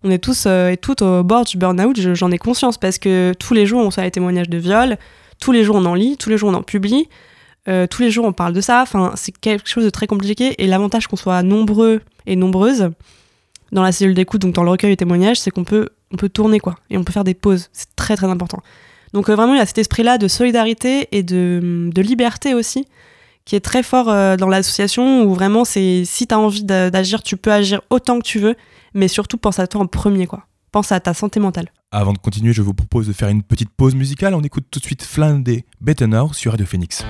Speaker 3: On est tous euh, et toutes au bord du burn-out, je- j'en ai conscience, parce que tous les jours, on reçoit des témoignages de viol, tous les jours, on en lit, tous les jours, on en publie, euh, tous les jours, on parle de ça. Enfin, c'est quelque chose de très compliqué. Et l'avantage qu'on soit nombreux et nombreuses dans la cellule d'écoute, donc dans le recueil de témoignages, c'est qu'on peut, on peut tourner, quoi. Et on peut faire des pauses. C'est très, très important. Donc euh, vraiment, il y a cet esprit-là de solidarité et de, de liberté aussi, qui est très fort dans l'association, où vraiment, c'est si tu as envie d'a- d'agir, tu peux agir autant que tu veux, mais surtout pense à toi en premier, quoi. Pense à ta santé mentale.
Speaker 5: Avant de continuer, je vous propose de faire une petite pause musicale. On écoute tout de suite Flan des Better Now sur Radio Phoenix.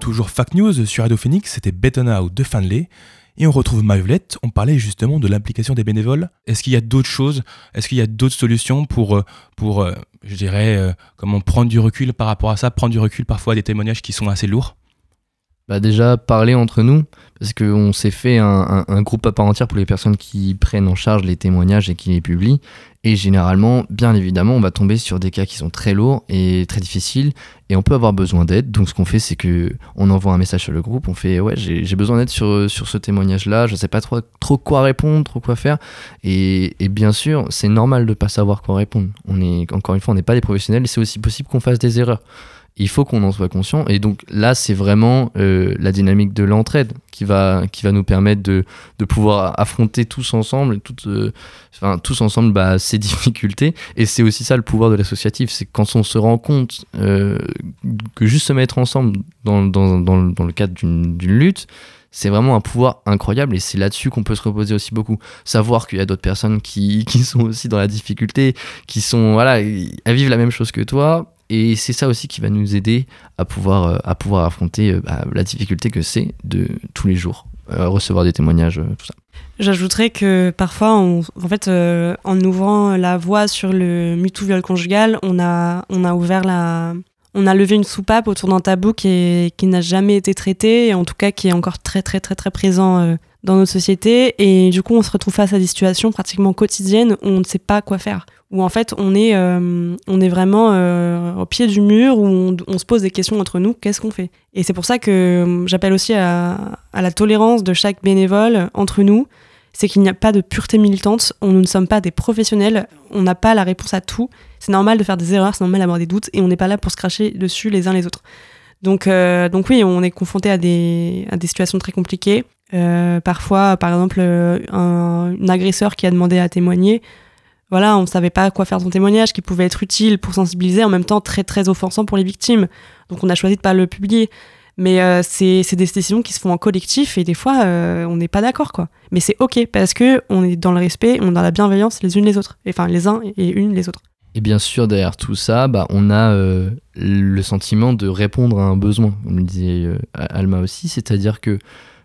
Speaker 5: Toujours Fact News sur Radio Phoenix, c'était Better Now de Fanley. Et on retrouve Maëvlette, on parlait justement de l'implication des bénévoles. Est-ce qu'il y a d'autres choses? Est-ce qu'il y a d'autres solutions pour, euh, pour euh, je dirais, euh, comment prendre du recul par rapport à ça Prendre du recul parfois à des témoignages qui sont assez lourds?
Speaker 4: Bah déjà parler entre nous parce qu'on s'est fait un, un- un groupe à part entière pour les personnes qui prennent en charge les témoignages et qui les publient et généralement bien évidemment on va tomber sur des cas qui sont très lourds et très difficiles et on peut avoir besoin d'aide. Donc ce qu'on fait c'est que on envoie un message sur le groupe on fait ouais j'ai besoin d'aide sur, sur ce témoignage là je sais pas trop, trop quoi répondre trop quoi faire. Et, bien sûr c'est normal de pas savoir quoi répondre. On est encore une fois on n'est pas des professionnels et c'est aussi possible qu'on fasse des erreurs Il faut qu'on en soit conscient. Et donc là, c'est vraiment euh, la dynamique de l'entraide qui va, qui va nous permettre de, de pouvoir affronter tous ensemble, toutes, euh, enfin, tous ensemble bah, ces difficultés. Et c'est aussi ça le pouvoir de l'associatif. C'est quand on se rend compte euh, que juste se mettre ensemble dans, dans, dans, le- cadre d'une d'une lutte, c'est vraiment un pouvoir incroyable et c'est là-dessus qu'on peut se reposer aussi beaucoup. Savoir qu'il y a d'autres personnes qui, qui sont aussi dans la difficulté, qui sont, voilà, elles vivent la même chose que toi. Et c'est ça aussi qui va nous aider à pouvoir, euh, à pouvoir affronter euh, bah, la difficulté que c'est de tous les jours, euh, recevoir des témoignages, tout ça.
Speaker 3: J'ajouterais que parfois, en fait, en ouvrant la voie sur le MeToo viol conjugal, on a, on a ouvert la. On a levé une soupape autour d'un tabou qui, qui n'a jamais été traité, et en tout cas qui est encore très très très très présent dans notre société. Et du coup, on se retrouve face à des situations pratiquement quotidiennes où on ne sait pas quoi faire. Où en fait, on est, euh, on est vraiment euh, au pied du mur, où on, se pose des questions entre nous, qu'est-ce qu'on fait? Et c'est pour ça que euh, j'appelle aussi à, à la tolérance de chaque bénévole entre nous c'est qu'il n'y a pas de pureté militante, on, nous ne sommes pas des professionnels, on n'a pas la réponse à tout, c'est normal de faire des erreurs, c'est normal d'avoir des doutes, et on n'est pas là pour se cracher dessus les uns les autres. Donc, euh, donc oui, on est confronté à des, à des situations très compliquées. Euh, parfois, par exemple, euh, un, agresseur qui a demandé à témoigner, voilà, on ne savait pas quoi faire son témoignage, qui pouvait être utile pour sensibiliser, en même temps très très offensant pour les victimes. Donc on a choisi de pas le publier. Mais euh, c'est des décisions qui se font en collectif et des fois euh, on n'est pas d'accord quoi. Mais c'est ok parce que on est dans le respect, on est dans la bienveillance les unes les autres, enfin les uns et une les autres.
Speaker 4: Et bien sûr, derrière tout ça, bah, on a le sentiment de répondre à un besoin, comme le disait Alma aussi, c'est-à-dire que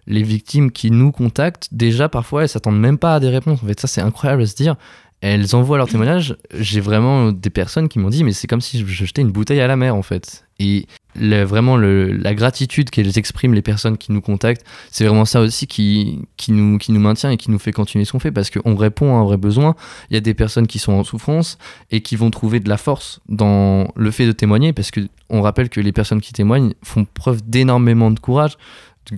Speaker 4: les victimes qui nous contactent, déjà parfois, elles s'attendent même pas à des réponses. En fait, ça, c'est incroyable à se dire. Elles envoient leur témoignage. J'ai vraiment des personnes qui m'ont dit, mais c'est comme si je jetais une bouteille à la mer, en fait. Et vraiment, la gratitude qu'elles expriment, les personnes qui nous contactent, c'est vraiment ça aussi qui, nous, qui nous maintient et qui nous fait continuer ce qu'on fait, parce qu'on répond à un vrai besoin. Il y a des personnes qui sont en souffrance et qui vont trouver de la force dans le fait de témoigner, parce que on rappelle que les personnes qui témoignent font preuve d'énormément de courage,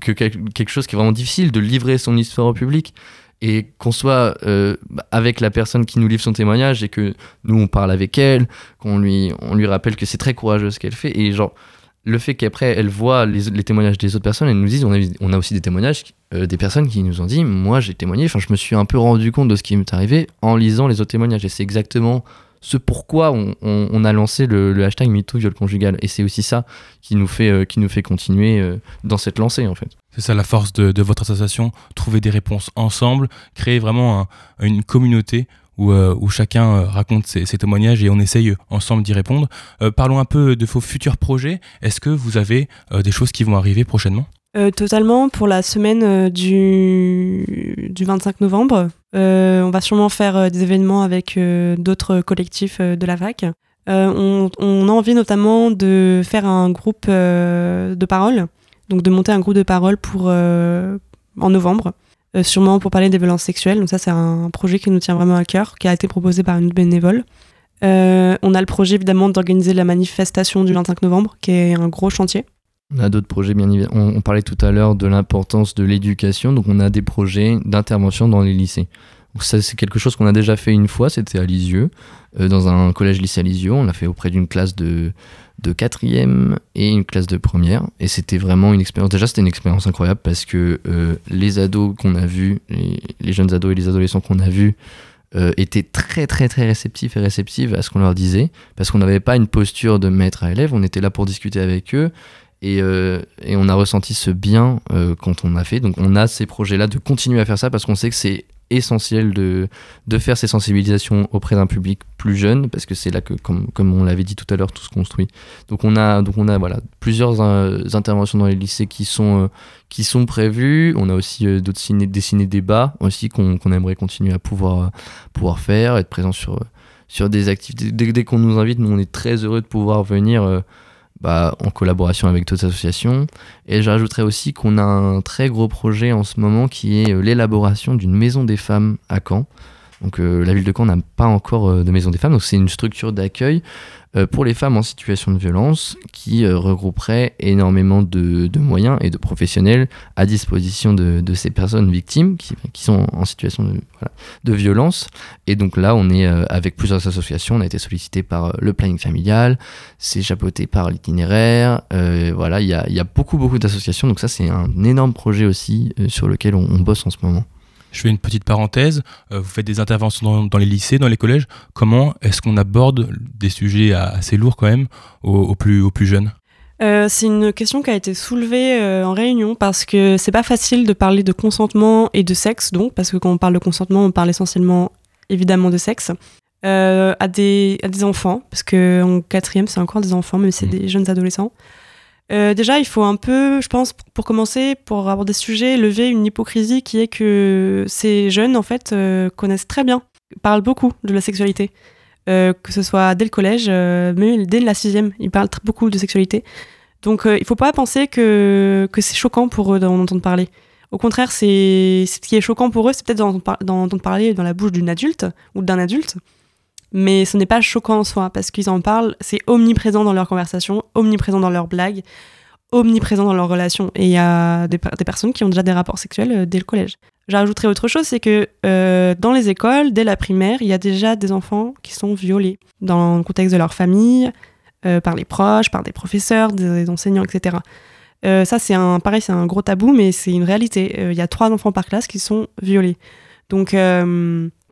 Speaker 4: que quel- quelque chose qui est vraiment difficile, de livrer son histoire au public. Et qu'on soit euh, avec la personne qui nous livre son témoignage et que nous on parle avec elle, qu'on lui, on lui rappelle que c'est très courageux ce qu'elle fait. Et genre, le fait qu'après elle voit les, les témoignages des autres personnes, elle nous dit on a, on a aussi des témoignages euh, des personnes qui nous ont dit moi j'ai témoigné, enfin je me suis un peu rendu compte de ce qui m'est arrivé en lisant les autres témoignages. Et c'est exactement ce pourquoi on, on- on a lancé le, le hashtag MeToo viol conjugal. Et c'est aussi ça qui nous fait, euh, qui nous fait continuer euh, dans cette lancée en fait.
Speaker 1: C'est ça la force de, de votre association, trouver des réponses ensemble, créer vraiment un- une communauté où, euh, où chacun raconte ses, ses témoignages et on essaye ensemble d'y répondre. Euh, parlons un peu de vos futurs projets. Est-ce que vous avez euh, des choses qui vont arriver prochainement?
Speaker 3: Euh, totalement pour la semaine euh, du, du 25 novembre. Euh, on va sûrement faire euh, des événements avec euh, d'autres collectifs de la fac. On, a envie notamment de faire un groupe de parole, donc de monter un groupe de parole pour, en novembre, sûrement pour parler des violences sexuelles. Donc ça c'est un projet qui nous tient vraiment à cœur, qui a été proposé par une bénévole. On a le projet évidemment d'organiser la manifestation du 25 novembre, qui est un gros chantier.
Speaker 4: On a d'autres projets, bien évidemment. On, parlait tout à l'heure de l'importance de l'éducation, donc on a des projets d'intervention dans les lycées. Ça, c'est quelque chose qu'on a déjà fait une fois, c'était à Lisieux, euh, dans un collège-lycée à Lisieux. On l'a fait auprès d'une classe de, de quatrième et une classe de première. Et c'était vraiment une expérience. Déjà, c'était une expérience incroyable parce que euh, les ados qu'on a vus, les, les jeunes ados et les adolescents qu'on a vus, euh, étaient très très très réceptifs et réceptives à ce qu'on leur disait parce qu'on n'avait pas une posture de maître à élève, on était là pour discuter avec eux et, euh, et on a ressenti ce bien euh, quand on a fait. Donc on a ces projets-là de continuer à faire ça parce qu'on sait que c'est essentiel de, de faire ces sensibilisations auprès d'un public plus jeune parce que c'est là que, comme, comme on l'avait dit tout à l'heure, tout se construit. Donc on a, donc on a voilà, plusieurs euh, interventions dans les lycées qui sont, qui sont prévues. On a aussi d'autres ciné, des ciné-débats aussi qu'on aimerait continuer à pouvoir, pouvoir faire, être présent sur, sur des activités. Dès, dès qu'on nous invite, nous on est très heureux de pouvoir venir bah, en collaboration avec d'autres associations. Et je rajouterais aussi qu'on a un très gros projet en ce moment qui est euh, l'élaboration d'une maison des femmes à Caen. Donc euh, la ville de Caen n'a pas encore euh, de maison des femmes, donc c'est une structure d'accueil euh, pour les femmes en situation de violence qui regrouperait énormément de, moyens et de professionnels à disposition de, ces personnes victimes qui, sont en situation de, violence. Et donc là, on est avec plusieurs associations, on a été sollicité par le planning familial, c'est chapeauté par l'itinéraire, voilà, il y a, beaucoup beaucoup d'associations, donc ça c'est un énorme projet aussi sur lequel on bosse en ce moment.
Speaker 1: Je fais une petite parenthèse. Euh, vous faites des interventions dans, dans les lycées, dans les collèges. Comment est-ce qu'on aborde des sujets assez lourds quand même aux, aux plus, aux plus jeunes?
Speaker 3: Euh, c'est une question qui a été soulevée euh, en réunion parce que c'est pas facile de parler de consentement et de sexe, donc, parce que quand on parle de consentement, on parle essentiellement évidemment de sexe, euh, à, des, à des enfants, parce qu'en quatrième, c'est encore des enfants, même si c'est
Speaker 1: Mhm.
Speaker 3: des jeunes adolescents. Euh, déjà, il faut un peu, je pense, pour- commencer, pour aborder ce sujet, lever une hypocrisie qui est que ces jeunes, en fait, euh, connaissent très bien, parlent beaucoup de la sexualité. Euh, que ce soit dès le collège, même dès la sixième, ils parlent très beaucoup de sexualité. Donc il faut pas penser que, que c'est choquant pour eux d'en entendre parler. Au contraire, c'est ce qui est choquant pour eux, c'est peut-être d'en entendre parler dans la bouche d'une adulte ou d'un adulte, mais ce n'est pas choquant en soi parce qu'ils en parlent, c'est omniprésent dans leurs conversations, omniprésent dans leurs blagues, omniprésent dans leurs relations. Et il y a des, per- des personnes qui ont déjà des rapports sexuels euh, dès le collège. J'ajouterais autre chose, c'est que euh, dans les écoles, dès la primaire, il y a déjà des enfants qui sont violés dans le contexte de leur famille, euh, par les proches, par des professeurs, des enseignants, etc. Ça, c'est un, pareil, c'est un gros tabou, mais c'est une réalité. Il y a trois enfants par classe qui sont violés. Donc,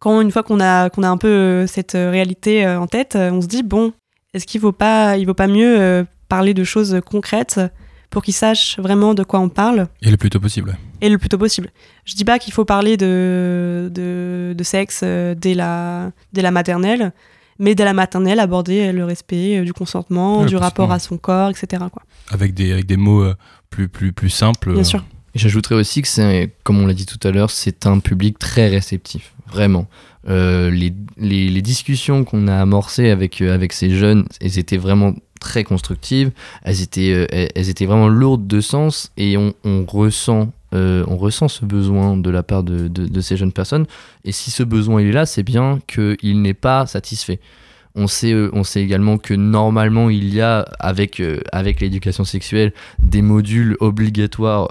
Speaker 3: quand une fois qu'on a, qu'on a un peu euh, cette euh, réalité euh, en tête, on se dit bon, est-ce qu'il vaut pas, il vaut pas mieux parler de choses concrètes pour qu'ils sachent vraiment de quoi on parle?
Speaker 1: Et le plus tôt possible.
Speaker 3: et le plus tôt possible. Je dis pas qu'il faut parler de, de, de sexe dès la, dès la maternelle, mais dès la maternelle, aborder le respect du consentement,
Speaker 1: Ouais,
Speaker 3: du rapport à son corps, etc. Quoi.
Speaker 1: Avec des, avec des mots plus, plus, plus simples.
Speaker 3: Bien sûr.
Speaker 4: J'ajouterais aussi que c'est, comme on l'a dit tout à l'heure, c'est un public très réceptif, vraiment. Euh, les, les, discussions qu'on a amorcées avec, euh, avec ces jeunes, elles étaient vraiment très constructives, elles étaient, euh, elles, étaient vraiment lourdes de sens et on, on ressent, on ressent ce besoin de la part de, de, ces jeunes personnes. Et si ce besoin est là, c'est bien qu'il n'est pas satisfait. On sait, on sait également que normalement il y a avec, avec l'éducation sexuelle des modules obligatoires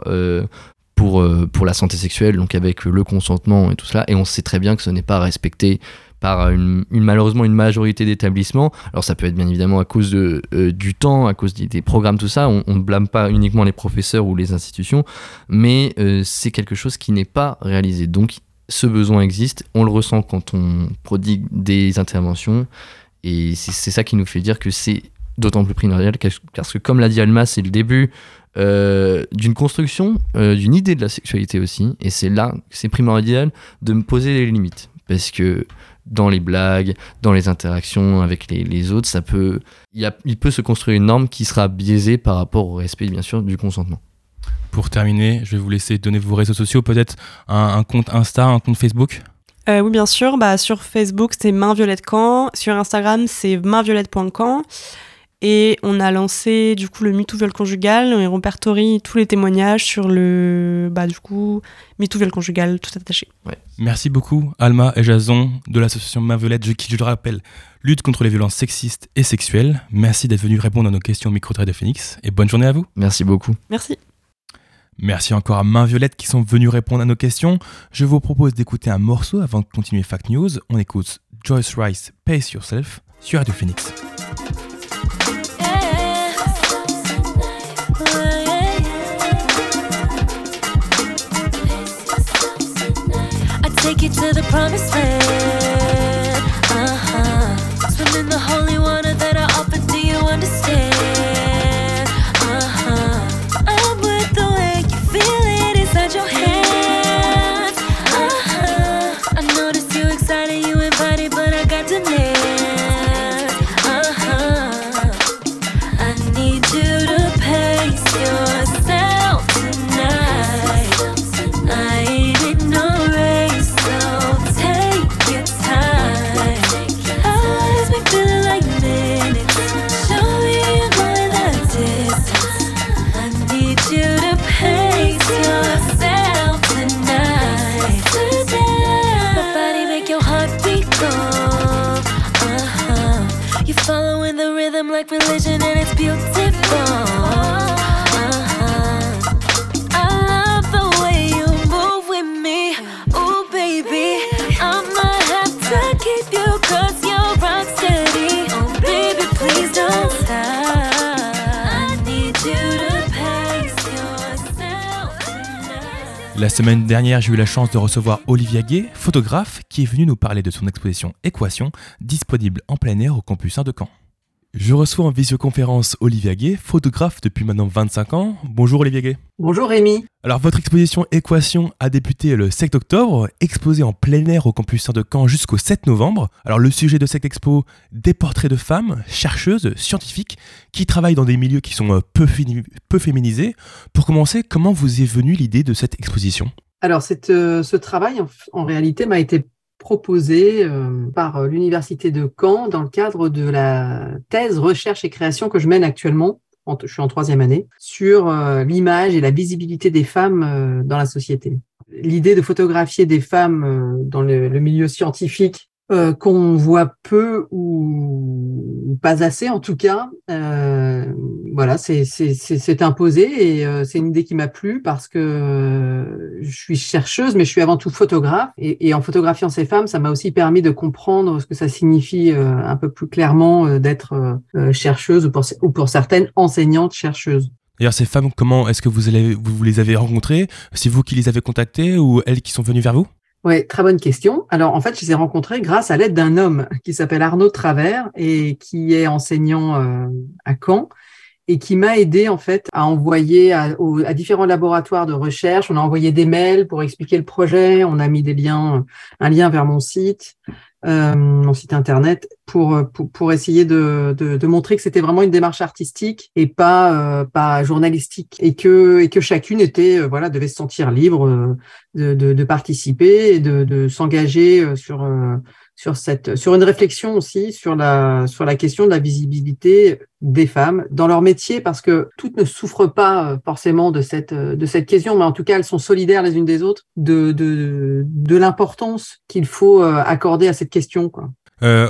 Speaker 4: pour, euh, pour la santé sexuelle, donc avec le consentement et tout cela, et on sait très bien que ce n'est pas respecté par une, malheureusement une majorité d'établissements. Alors ça peut être bien évidemment à cause de, euh, du temps, à cause des, programmes, tout ça. On ne blâme pas uniquement les professeurs ou les institutions, mais euh, c'est quelque chose qui n'est pas réalisé. Donc ce besoin existe, on le ressent quand on prodigue des interventions, et c'est ça qui nous fait dire que c'est d'autant plus primordial parce que comme l'a dit Alma, c'est le début euh, d'une construction, euh, d'une idée de la sexualité aussi, et c'est là que c'est primordial de me poser les limites, parce que dans les blagues, dans les interactions avec les, les autres, ça peut, il, y a- il peut se construire une norme qui sera biaisée par rapport au respect bien sûr du consentement.
Speaker 1: Pour terminer, je vais vous laisser donner vos réseaux sociaux, peut-être un, un compte Insta, un compte Facebook?
Speaker 3: Euh, oui, bien sûr. Bah, sur Facebook, c'est Main Violette Camp. Sur Instagram, c'est mainviolette.camp. Et on a lancé du coup le MeToo viol conjugal. On répertorie tous les témoignages sur le bah, du coup MeToo viol conjugal tout attaché.
Speaker 1: Merci beaucoup, Alma et Jason de l'association Main Violette, je- qui, je le rappelle, lutte contre les violences sexistes et sexuelles. Merci d'être venu répondre à nos questions au micro de Phoenix et bonne journée à vous.
Speaker 4: Merci beaucoup.
Speaker 3: Merci.
Speaker 1: Merci encore à Main Violette qui sont venus répondre à nos questions. Je vous propose d'écouter un morceau avant de continuer Fact News. On écoute Joyce Rice, Pace Yourself sur Radio Phoenix.
Speaker 6: Take you to the promised land.
Speaker 1: La semaine dernière, j'ai eu la chance de recevoir Olivia Gay, photographe, qui est venu nous parler de son exposition Équation, disponible en plein air au campus 1 de Caen. Je reçois en visioconférence Olivia Gay, photographe depuis maintenant 25 ans. Bonjour Olivia Gay.
Speaker 7: Bonjour Rémi.
Speaker 1: Alors votre exposition Équation a débuté le 7 octobre, exposée en plein air au campus 1 de Caen jusqu'au 7 novembre. Alors le sujet de cette expo, des portraits de femmes, chercheuses, scientifiques, qui travaillent dans des milieux qui sont euh, peu, féminisés. Pour commencer, comment vous est venue l'idée de cette exposition?
Speaker 7: Alors cette, euh, ce travail en, en réalité m'a été proposé euh, par euh, l'université de Caen dans le cadre de la thèse recherche et création que je mène actuellement. en- je suis en troisième année sur euh, l'image et la visibilité des femmes dans la société. L'idée de photographier des femmes dans le milieu scientifique euh, qu'on voit peu ou, pas assez en tout cas, euh, voilà, c'est imposé et euh, c'est une idée qui m'a plu parce que euh, je suis chercheuse, mais je suis avant tout photographe et, et en photographiant ces femmes, ça m'a aussi permis de comprendre ce que ça signifie euh, un peu plus clairement euh, d'être chercheuse ou pour, ou pour certaines enseignantes chercheuses.
Speaker 1: D'ailleurs, ces femmes, comment est-ce que vous, allez, vous les avez rencontrées? C'est vous qui les avez contactées ou elles qui sont venues vers vous?
Speaker 7: Oui, très bonne question. Alors, en fait, je les ai rencontrés grâce à l'aide d'un homme qui s'appelle Arnaud Travers et qui est enseignant euh, à Caen et qui m'a aidé, en fait, à envoyer à, à différents laboratoires de recherche. On a envoyé des mails pour expliquer le projet. On a mis des liens, un lien vers mon site, euh, mon site internet, pour, pour, pour essayer de, de, de montrer que c'était vraiment une démarche artistique et pas, euh, pas journalistique. Et que, et que chacune était, euh, voilà, devait se sentir libre euh, de, de, de participer et de, de s'engager euh, sur euh, sur cette sur une réflexion aussi sur la sur la question de la visibilité des femmes dans leur métier parce que toutes ne souffrent pas euh, forcément de cette euh, de cette question mais en tout cas elles sont solidaires les unes des autres de de de l'importance qu'il faut euh, accorder à cette question quoi.
Speaker 1: Euh,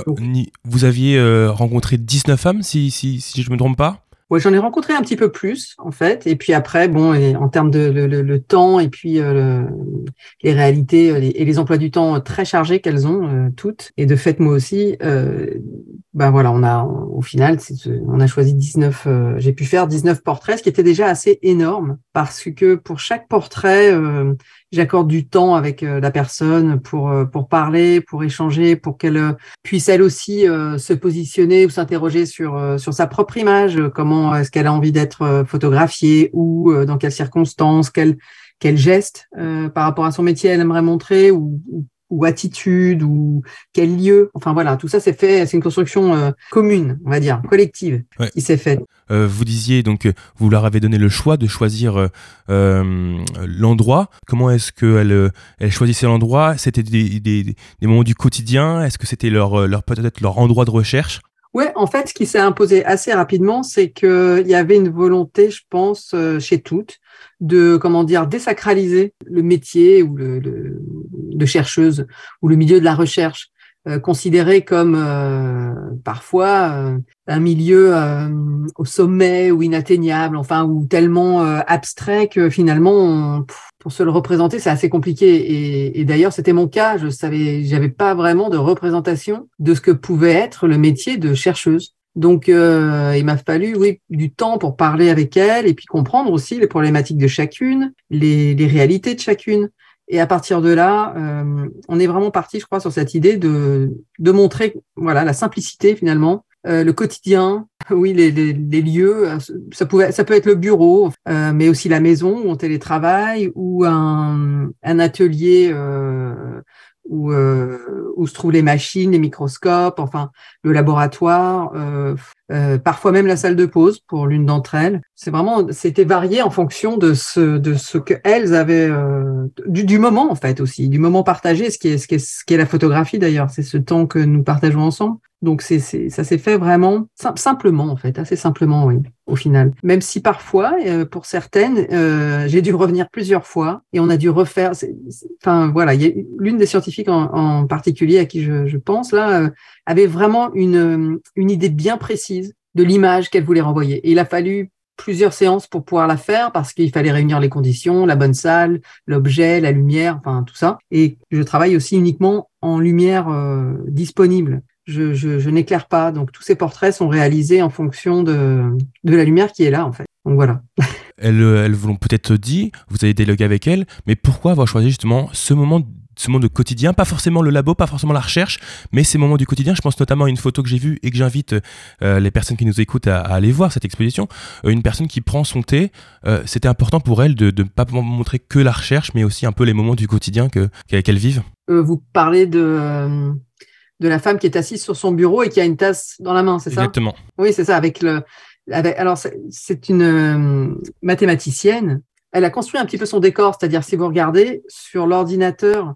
Speaker 1: Vous aviez rencontré 19 femmes, si, si, si je ne me trompe pas?
Speaker 7: Ouais, j'en ai rencontré un petit peu plus en fait, et puis après, bon, en termes de le, temps et puis euh, le- les réalités euh, et les emplois du temps très chargés qu'elles ont euh, toutes, et de fait moi aussi, euh, ben voilà, on a au final, on a choisi 19, euh, j'ai pu faire 19 portraits, ce qui était déjà assez énorme parce que pour chaque portrait, euh, j'accorde du temps avec euh, la personne pour euh, pour parler, pour échanger, pour qu'elle euh, puisse elle aussi se positionner ou s'interroger sur sur sa propre image, comment est-ce qu'elle a envie d'être photographiée ou dans quelles circonstances, quel quel geste par rapport à son métier elle aimerait montrer ou, ou attitude ou quel lieu. Enfin voilà, tout ça c'est fait, c'est une construction euh, commune, on va dire, collective
Speaker 1: Ouais.
Speaker 7: qui s'est faite.
Speaker 1: Euh, vous disiez donc vous leur avez donné le choix de choisir euh, l'endroit. Comment est-ce qu'elles elles choisissaient l'endroit? C'était des, des, des moments du quotidien? Est-ce que c'était leur, leur peut-être leur endroit de recherche?
Speaker 7: Ouais, en fait, ce qui s'est imposé assez rapidement, c'est qu'il y avait une volonté, je pense, chez toutes, de comment dire désacraliser le métier ou le, le- de chercheuse ou le milieu de la recherche, euh, considéré comme euh, parfois euh, un milieu euh, au sommet ou inatteignable, enfin ou tellement euh, abstrait que finalement, pour se le représenter, c'est assez compliqué. Et, et d'ailleurs, c'était mon cas. Je savais, j'avais pas vraiment de représentation de ce que pouvait être le métier de chercheuse. Donc, euh, il m'a fallu, oui, du temps pour parler avec elle et puis comprendre aussi les problématiques de chacune, les, les réalités de chacune. Et à partir de là, euh, on est vraiment parti, je crois, sur cette idée de, de montrer, voilà, la simplicité finalement, euh, le quotidien, oui, les, les, les lieux. euh, Ça pouvait, ça peut être le bureau, euh, mais aussi la maison où on télétravaille ou un, un atelier euh, où, euh, où se trouvent les machines, les microscopes, enfin le laboratoire, euh, parfois même la salle de pause pour l'une d'entre elles. C'est vraiment, c'était varié en fonction de ce de ce que elles avaient euh, du, du moment en fait aussi, du moment partagé, ce qui est ce qui est ce qui est la photographie d'ailleurs, c'est ce temps que nous partageons ensemble. Donc c'est ça s'est fait vraiment sim- simplement en fait, assez simplement oui, au final. Même si parfois, euh, pour certaines, euh, j'ai dû revenir plusieurs fois et on a dû refaire. Enfin voilà, il y a l'une des scientifiques en, en particulier à qui je, je pense là euh, avait vraiment une une idée bien précise de l'image qu'elle voulait renvoyer. Et il a fallu plusieurs séances pour pouvoir la faire parce qu'il fallait réunir les conditions, la bonne salle, l'objet, la lumière, enfin tout ça. Et je travaille aussi uniquement en lumière euh, disponible. Je n'éclaire pas. Donc tous ces portraits sont réalisés en fonction de, de la lumière qui est là en fait. Donc voilà.
Speaker 1: Elles, euh, elles vous l'ont peut-être dit, vous avez dialogué avec elles, mais pourquoi avoir choisi justement ce moment ce moment de quotidien, pas forcément le labo, pas forcément la recherche, mais ces moments du quotidien. Je pense notamment à une photo que j'ai vue et que j'invite euh, les personnes qui nous écoutent à, à aller voir cette exposition. Euh, une personne qui prend son thé, euh, c'était important pour elle de ne pas montrer que la recherche, mais aussi un peu les moments du quotidien que- qu'elles vivent.
Speaker 7: Euh, vous parlez de, de la femme qui est assise sur son bureau et qui a une tasse dans la main, c'est ça?
Speaker 1: Exactement.
Speaker 7: Oui, c'est ça. Avec le, avec, alors c'est- c'est une mathématicienne. Elle a construit un petit peu son décor, c'est-à-dire si vous regardez sur l'ordinateur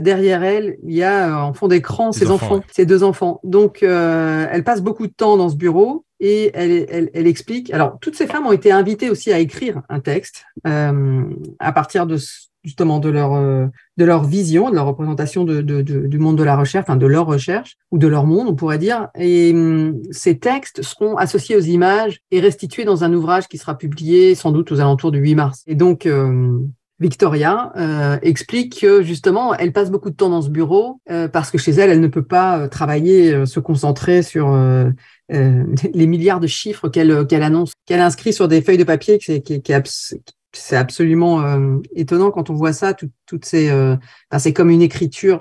Speaker 7: derrière elle, il y a euh, en fond d'écran ses
Speaker 1: enfants,
Speaker 7: enfants,
Speaker 1: ouais.
Speaker 7: ses deux enfants. Donc euh, elle passe beaucoup de temps dans ce bureau et elle, elle, elle explique. Alors toutes ces femmes ont été invitées aussi à écrire un texte euh, à partir de justement de leur euh, de leur vision, de leur représentation de, de- de- du monde de la recherche, enfin de leur recherche ou de leur monde, on pourrait dire. Et hum, ces textes seront associés aux images et restitués dans un ouvrage qui sera publié sans doute aux alentours du 8 mars. Et donc euh, Victoria euh, explique que justement, elle passe beaucoup de temps dans ce bureau euh, parce que chez elle, elle ne peut pas euh, travailler, euh, se concentrer sur euh, euh, les milliards de chiffres qu'elle qu'elle annonce, qu'elle inscrit sur des feuilles de papier, qui, qui, qui c'est absolument étonnant quand on voit ça. tout- toutes ces, enfin, c'est comme une écriture.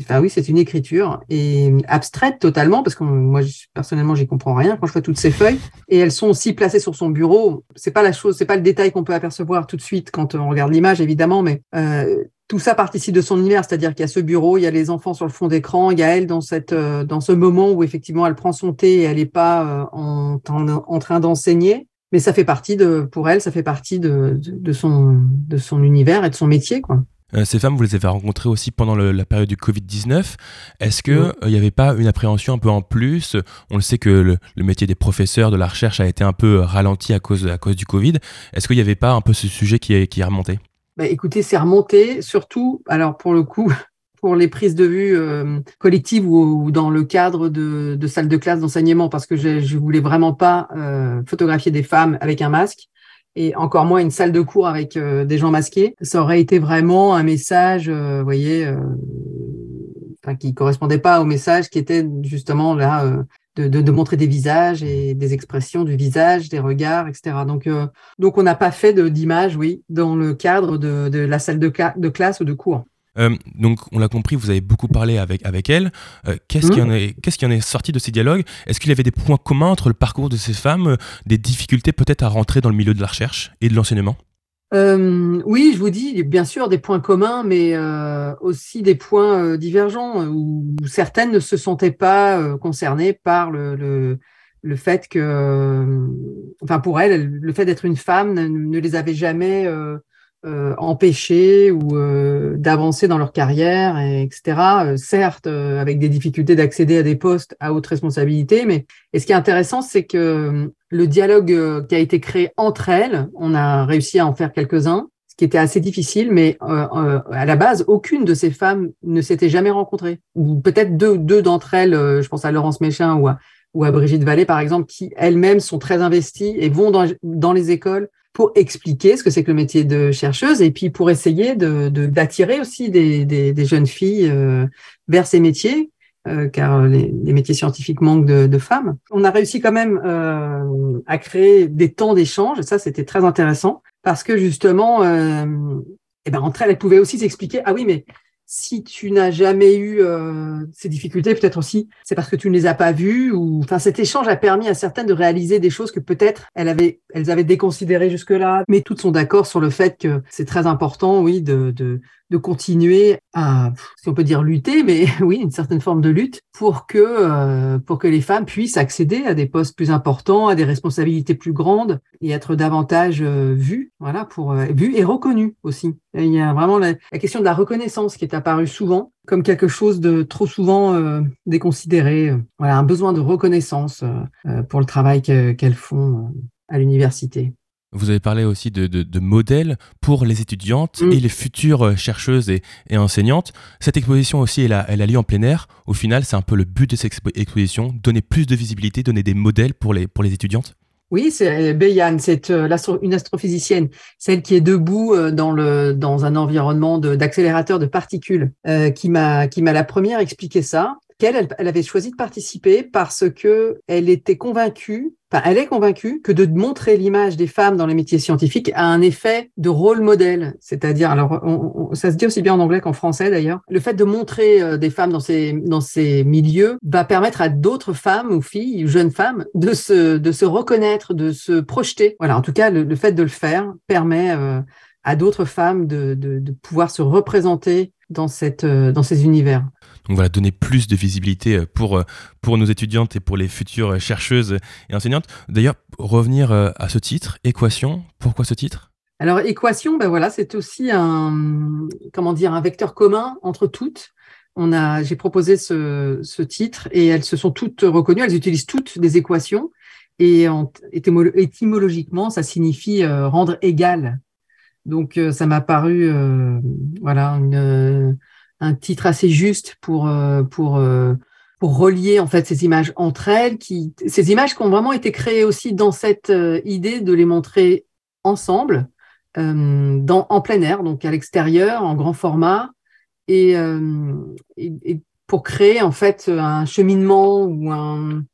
Speaker 7: Enfin oui, c'est une écriture et abstraite totalement parce que moi personnellement j'y comprends rien quand je vois toutes ces feuilles et elles sont aussi placées sur son bureau. C'est pas la chose, c'est pas le détail qu'on peut apercevoir tout de suite quand on regarde l'image évidemment, mais euh, tout ça participe de son univers, c'est-à-dire qu'il y a ce bureau, il y a les enfants sur le fond d'écran, il y a elle dans cette euh, dans ce moment où effectivement elle prend son thé et elle n'est pas euh, en, en, en train d'enseigner, mais ça fait partie de pour elle, ça fait partie de, de, de son de son univers et de son métier quoi.
Speaker 1: Euh, ces femmes, vous les avez rencontrées aussi pendant le- la période du Covid-19. Est-ce qu'il
Speaker 7: Oui.
Speaker 1: n'y avait pas une appréhension un peu en plus? On le sait que le, le métier des professeurs de la recherche a été un peu ralenti à cause, à cause du Covid. Est-ce qu'il n'y avait pas un peu ce sujet qui est, qui est remonté?
Speaker 7: Bah, écoutez, c'est remonté, surtout, alors pour le coup, pour les prises de vue euh, collectives ou, ou dans le cadre de, de salles de classe d'enseignement, parce que je je voulais vraiment pas euh, photographier des femmes avec un masque, et encore moins une salle de cours avec euh, des gens masqués. Ça aurait été vraiment un message, euh, vous voyez, euh, enfin, qui correspondait pas au message qui était justement là. de, montrer des visages et des expressions du visage, des regards, etc. Donc, on n'a pas fait d'image, oui, dans le cadre de, la salle de classe ou de cours.
Speaker 1: Euh, donc, on l'a compris, vous avez beaucoup parlé avec, avec elle. Euh, qu'est-ce, qui en est, qu'est-ce qui en est sorti de ces dialogues? Est-ce qu'il y avait des points communs entre le parcours de ces femmes, euh, des difficultés peut-être à rentrer dans le milieu de la recherche et de l'enseignement?
Speaker 7: Euh, oui, je vous dis, bien sûr, des points communs, mais euh, aussi des points euh, divergents, où certaines ne se sentaient pas concernées par le, le, le fait que, enfin pour elles, le fait d'être une femme ne, ne les avait jamais euh, empêchées ou euh, d'avancer dans leur carrière, et etc. Euh, certes, euh, avec des difficultés d'accéder à des postes à haute responsabilité, mais et ce qui est intéressant, c'est que euh, le dialogue qui a été créé entre elles, on a réussi à en faire quelques-uns, ce qui était assez difficile, mais à la base, aucune de ces femmes ne s'était jamais rencontrée. Ou peut-être deux, deux d'entre elles, je pense à Laurence Méchin ou à, ou à Brigitte Vallée, par exemple, qui elles-mêmes sont très investies et vont dans, dans les écoles pour expliquer ce que c'est que le métier de chercheuse et puis pour essayer de d'attirer aussi des, des, des jeunes filles euh, vers ces métiers euh, car les, les métiers scientifiques manquent de, de femmes. On a réussi quand même euh, à créer des temps d'échange, ça c'était très intéressant, parce que justement, euh, eh ben, entre elles, elles pouvaient aussi s'expliquer, ah oui, mais si tu n'as jamais eu euh, ces difficultés, peut-être aussi, c'est parce que tu ne les as pas vues, ou enfin cet échange a permis à certaines de réaliser des choses que peut-être elles avaient, elles avaient déconsidérées jusque-là, mais toutes sont d'accord sur le fait que c'est très important, oui, de, de, de continuer à, si on peut dire lutter, mais oui, une certaine forme de lutte pour que euh, pour que les femmes puissent accéder à des postes plus importants, à des responsabilités plus grandes et être davantage euh, vues, voilà, pour euh, vues et reconnues aussi. Et il y a vraiment la, question de la reconnaissance qui est apparue souvent comme quelque chose de trop souvent euh, déconsidéré. euh, Voilà, un besoin de reconnaissance euh, pour le travail que- qu'elles font à l'université.
Speaker 1: Vous avez parlé aussi de, de, de modèles pour les étudiantes
Speaker 7: Mm.
Speaker 1: et les futures chercheuses et, et enseignantes. Cette exposition aussi, elle a, elle a lieu en plein air. Au final, c'est un peu le but de cette expo- exposition, donner plus de visibilité, donner des modèles pour les, pour les étudiantes.
Speaker 7: Oui, c'est Beyane, c'est euh, une astrophysicienne, celle qui est debout euh, dans le dans un environnement d'accélérateur de, particules, euh, qui m'a qui m'a la première expliqué ça. Qu'elle, elle, avait choisi de participer parce que elle était convaincue, enfin, elle est convaincue que de montrer l'image des femmes dans les métiers scientifiques a un effet de rôle modèle. C'est-à-dire, alors, on- on- ça se dit aussi bien en anglais qu'en français d'ailleurs. Le fait de montrer euh, des femmes dans ces dans ces milieux va permettre à d'autres femmes ou filles, ou jeunes femmes, de se de se reconnaître, de se projeter. Voilà. En tout cas, le, le fait de le faire permet euh, à d'autres femmes de, de de pouvoir se représenter dans cette euh, dans ces univers.
Speaker 1: Donc voilà, donner plus de visibilité euh, pour, euh, pour nos étudiantes et pour les futures euh, chercheuses et enseignantes. D'ailleurs, revenir à ce titre, équation, pourquoi ce titre?
Speaker 7: Alors, équation, ben voilà, c'est aussi un, comment dire, un vecteur commun entre toutes. J'ai proposé ce, titre et elles se sont toutes reconnues. Elles utilisent toutes des équations et en- étymo- étymologiquement, ça signifie rendre égal. Donc, ça m'a paru, voilà, une, un titre assez juste pour euh, pour euh, pour relier en fait ces images entre elles, qui ces images qui ont vraiment été créées aussi dans cette euh, idée de les montrer ensemble dans, en plein air, donc à l'extérieur, en grand format, et, et, et pour créer en fait un cheminement ou un,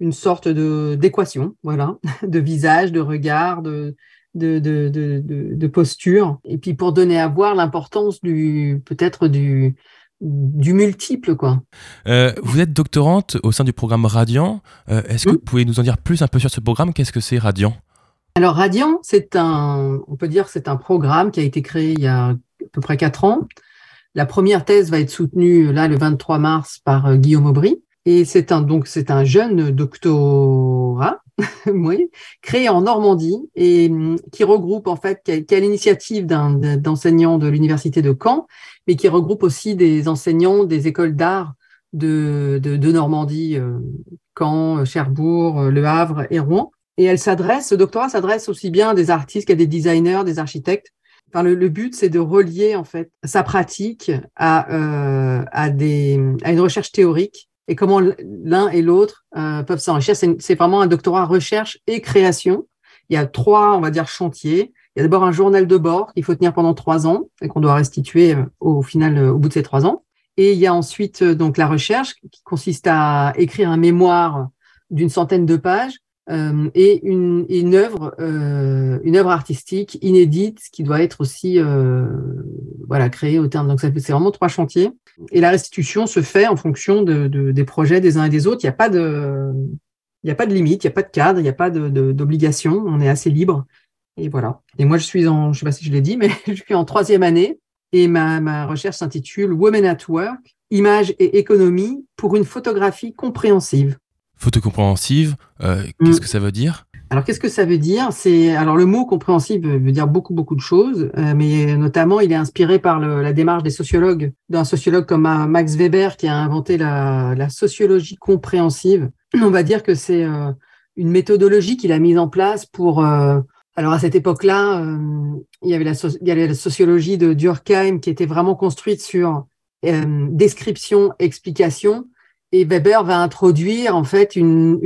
Speaker 7: une sorte de d'équation, voilà, de visage, de regard, de de, de, de, de, de posture, et puis pour donner à voir l'importance du peut-être du du multiple quoi.
Speaker 1: Euh, Vous êtes doctorante au sein du programme Radiant. Euh, Est-ce que
Speaker 7: Mm.
Speaker 1: vous pouvez nous en dire plus un peu sur ce programme? Qu'est-ce que c'est Radiant?
Speaker 7: Alors Radiant, c'est un, on peut dire, c'est un programme qui a été créé il y a à peu près quatre ans. La première thèse va être soutenue là le 23 mars par euh, Guillaume Aubry, et c'est un donc c'est un jeune doctorat, oui, créé en Normandie et hum, qui regroupe en fait qui a, l'initiative d'enseignants de l'université de Caen, mais qui regroupe aussi des enseignants des écoles d'art de, de, Normandie, euh, Caen, Cherbourg, euh, Le Havre et Rouen. Et elle s'adresse, ce doctorat s'adresse aussi bien à des artistes qu'à des designers, des architectes. Enfin, le, le but, c'est de relier en fait sa pratique à, euh, à, des, à une recherche théorique et comment l'un et l'autre euh, peuvent s'enrichir. C'est vraiment un doctorat recherche et création. Il y a trois, on va dire, chantiers. Il y a d'abord un journal de bord qu'il faut tenir pendant trois ans et qu'on doit restituer euh, au final euh, au bout de ces trois ans. Et il y a ensuite donc la recherche qui consiste à écrire un mémoire d'une centaine de pages euh, et une, une œuvre, euh, une œuvre artistique inédite qui doit être aussi euh, voilà créée au terme. Donc c'est vraiment trois chantiers. Et la restitution se fait en fonction de, de- des projets des uns et des autres. Il n'y a pas de a pas de limite, il n'y a pas de cadre, il n'y a pas d'obligation. On est assez libre. Et voilà. Et moi, je suis en, je sais pas si je l'ai dit, mais je suis en troisième année et ma, ma recherche s'intitule Women at Work, images et économie pour une photographie compréhensive.
Speaker 1: Photo compréhensive, euh,
Speaker 7: Mm.
Speaker 1: qu'est-ce que ça veut dire?
Speaker 7: Alors, qu'est-ce que ça veut dire? C'est alors le mot compréhensive veut dire beaucoup beaucoup de choses, euh, mais notamment il est inspiré par le- la démarche des sociologues, d'un sociologue comme euh, Max Weber qui a inventé la, la sociologie compréhensive. On va dire que c'est euh, une méthodologie qu'il a mise en place pour. alors à cette époque-là, il y avait la so- il y avait la sociologie de Durkheim qui était vraiment construite sur description, explication. Et Weber va introduire en fait une,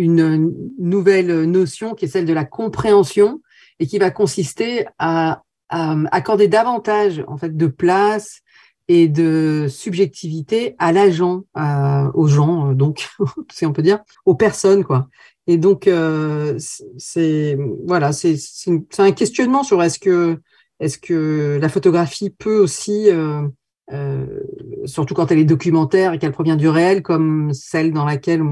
Speaker 7: nouvelle notion qui est celle de la compréhension et qui va consister à, accorder davantage en fait de place et de subjectivité à l'agent, à- aux gens, euh, donc si on peut dire, aux personnes quoi. Et donc euh, c'est- voilà, c'est un questionnement sur est-ce que est-ce que la photographie peut aussi euh, euh, surtout quand elle est documentaire et qu'elle provient du réel, comme celle dans laquelle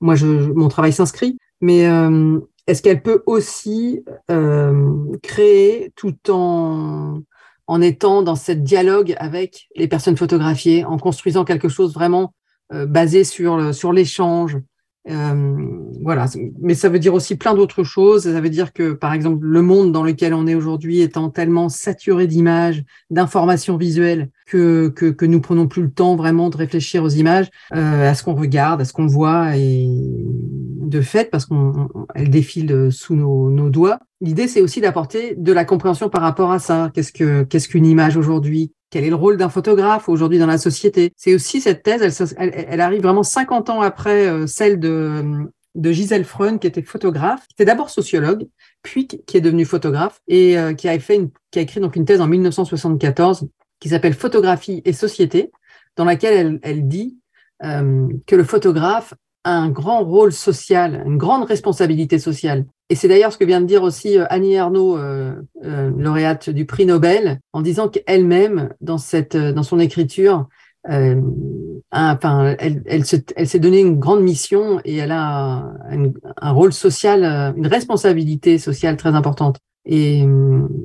Speaker 7: moi je, mon travail s'inscrit. Mais euh, est-ce qu'elle peut aussi euh, créer tout en en étant dans cette dialogue avec les personnes photographiées, en construisant quelque chose vraiment euh, basé sur sur l'échange? Euh, voilà, mais ça veut dire aussi plein d'autres choses. Ça veut dire que, par exemple, le monde dans lequel on est aujourd'hui étant tellement saturé d'images, d'informations visuelles, que, que, que nous prenons plus le temps vraiment de réfléchir aux images, euh, à ce qu'on regarde, à ce qu'on voit, et de fait parce qu'elle défile sous nos, nos doigts. L'idée, c'est aussi d'apporter de la compréhension par rapport à ça. Qu'est-ce que qu'est-ce qu'une image aujourd'hui? Quel est le rôle d'un photographe aujourd'hui dans la société? C'est aussi cette thèse. Elle, arrive vraiment 50 ans après euh, celle de Gisèle Freun, qui était photographe, qui était d'abord sociologue, puis qui est devenue photographe et euh, qui a écrit donc une thèse en 1974 qui s'appelle Photographie et société, dans laquelle elle, elle dit euh, que le photographe a un grand rôle social, une grande responsabilité sociale. Et c'est d'ailleurs ce que vient de dire aussi euh, Annie Ernaux, euh, euh, lauréate du prix Nobel, en disant qu'elle-même, dans, son écriture, enfin, elle, elle, se, elle s'est donné une grande mission et elle a un, rôle social, une responsabilité sociale très importante. Et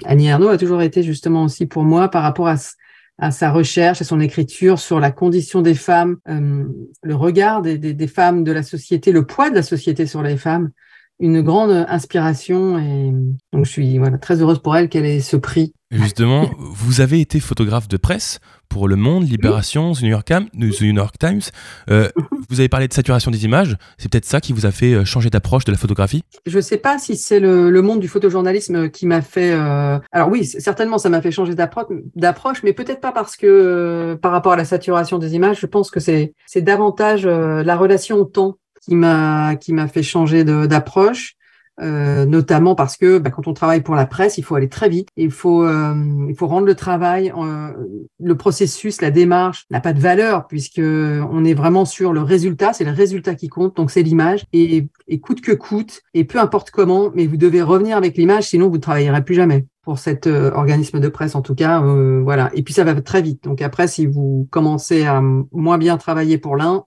Speaker 7: Annie Ernaux a toujours été justement aussi pour moi par rapport à, sa recherche, à son écriture sur la condition des femmes, le regard des, femmes de la société, le poids de la société sur les femmes, une grande inspiration. Et donc, je suis voilà, très heureuse pour elle qu'elle ait ce prix.
Speaker 1: Justement, vous avez été photographe de presse pour Le Monde, Libération, The New York, Times. The New York Times. Euh, vous avez parlé de saturation des images. C'est peut-être ça qui vous a fait euh, changer d'approche de la photographie?
Speaker 7: Je ne sais pas si c'est le, le, monde du photojournalisme qui m'a fait. Euh... Alors oui, certainement, ça m'a fait changer d'approche, mais peut-être pas parce que euh, par rapport à la saturation des images, je pense que c'est davantage euh, la relation au temps qui m'a qui m'a fait changer d'approche. Euh, notamment parce que bah, quand on travaille pour la presse, il faut aller très vite, il faut euh, il faut rendre le travail, euh, le processus, la démarche n'a pas de valeur puisque on est vraiment sur le résultat, c'est le résultat qui compte, donc c'est l'image et, et coûte que coûte et peu importe comment, mais vous devez revenir avec l'image, sinon vous ne travaillerez plus jamais pour cet euh, organisme de presse en tout cas, euh, voilà. Et puis ça va très vite. Donc après, si vous commencez à moins bien travailler pour l'un,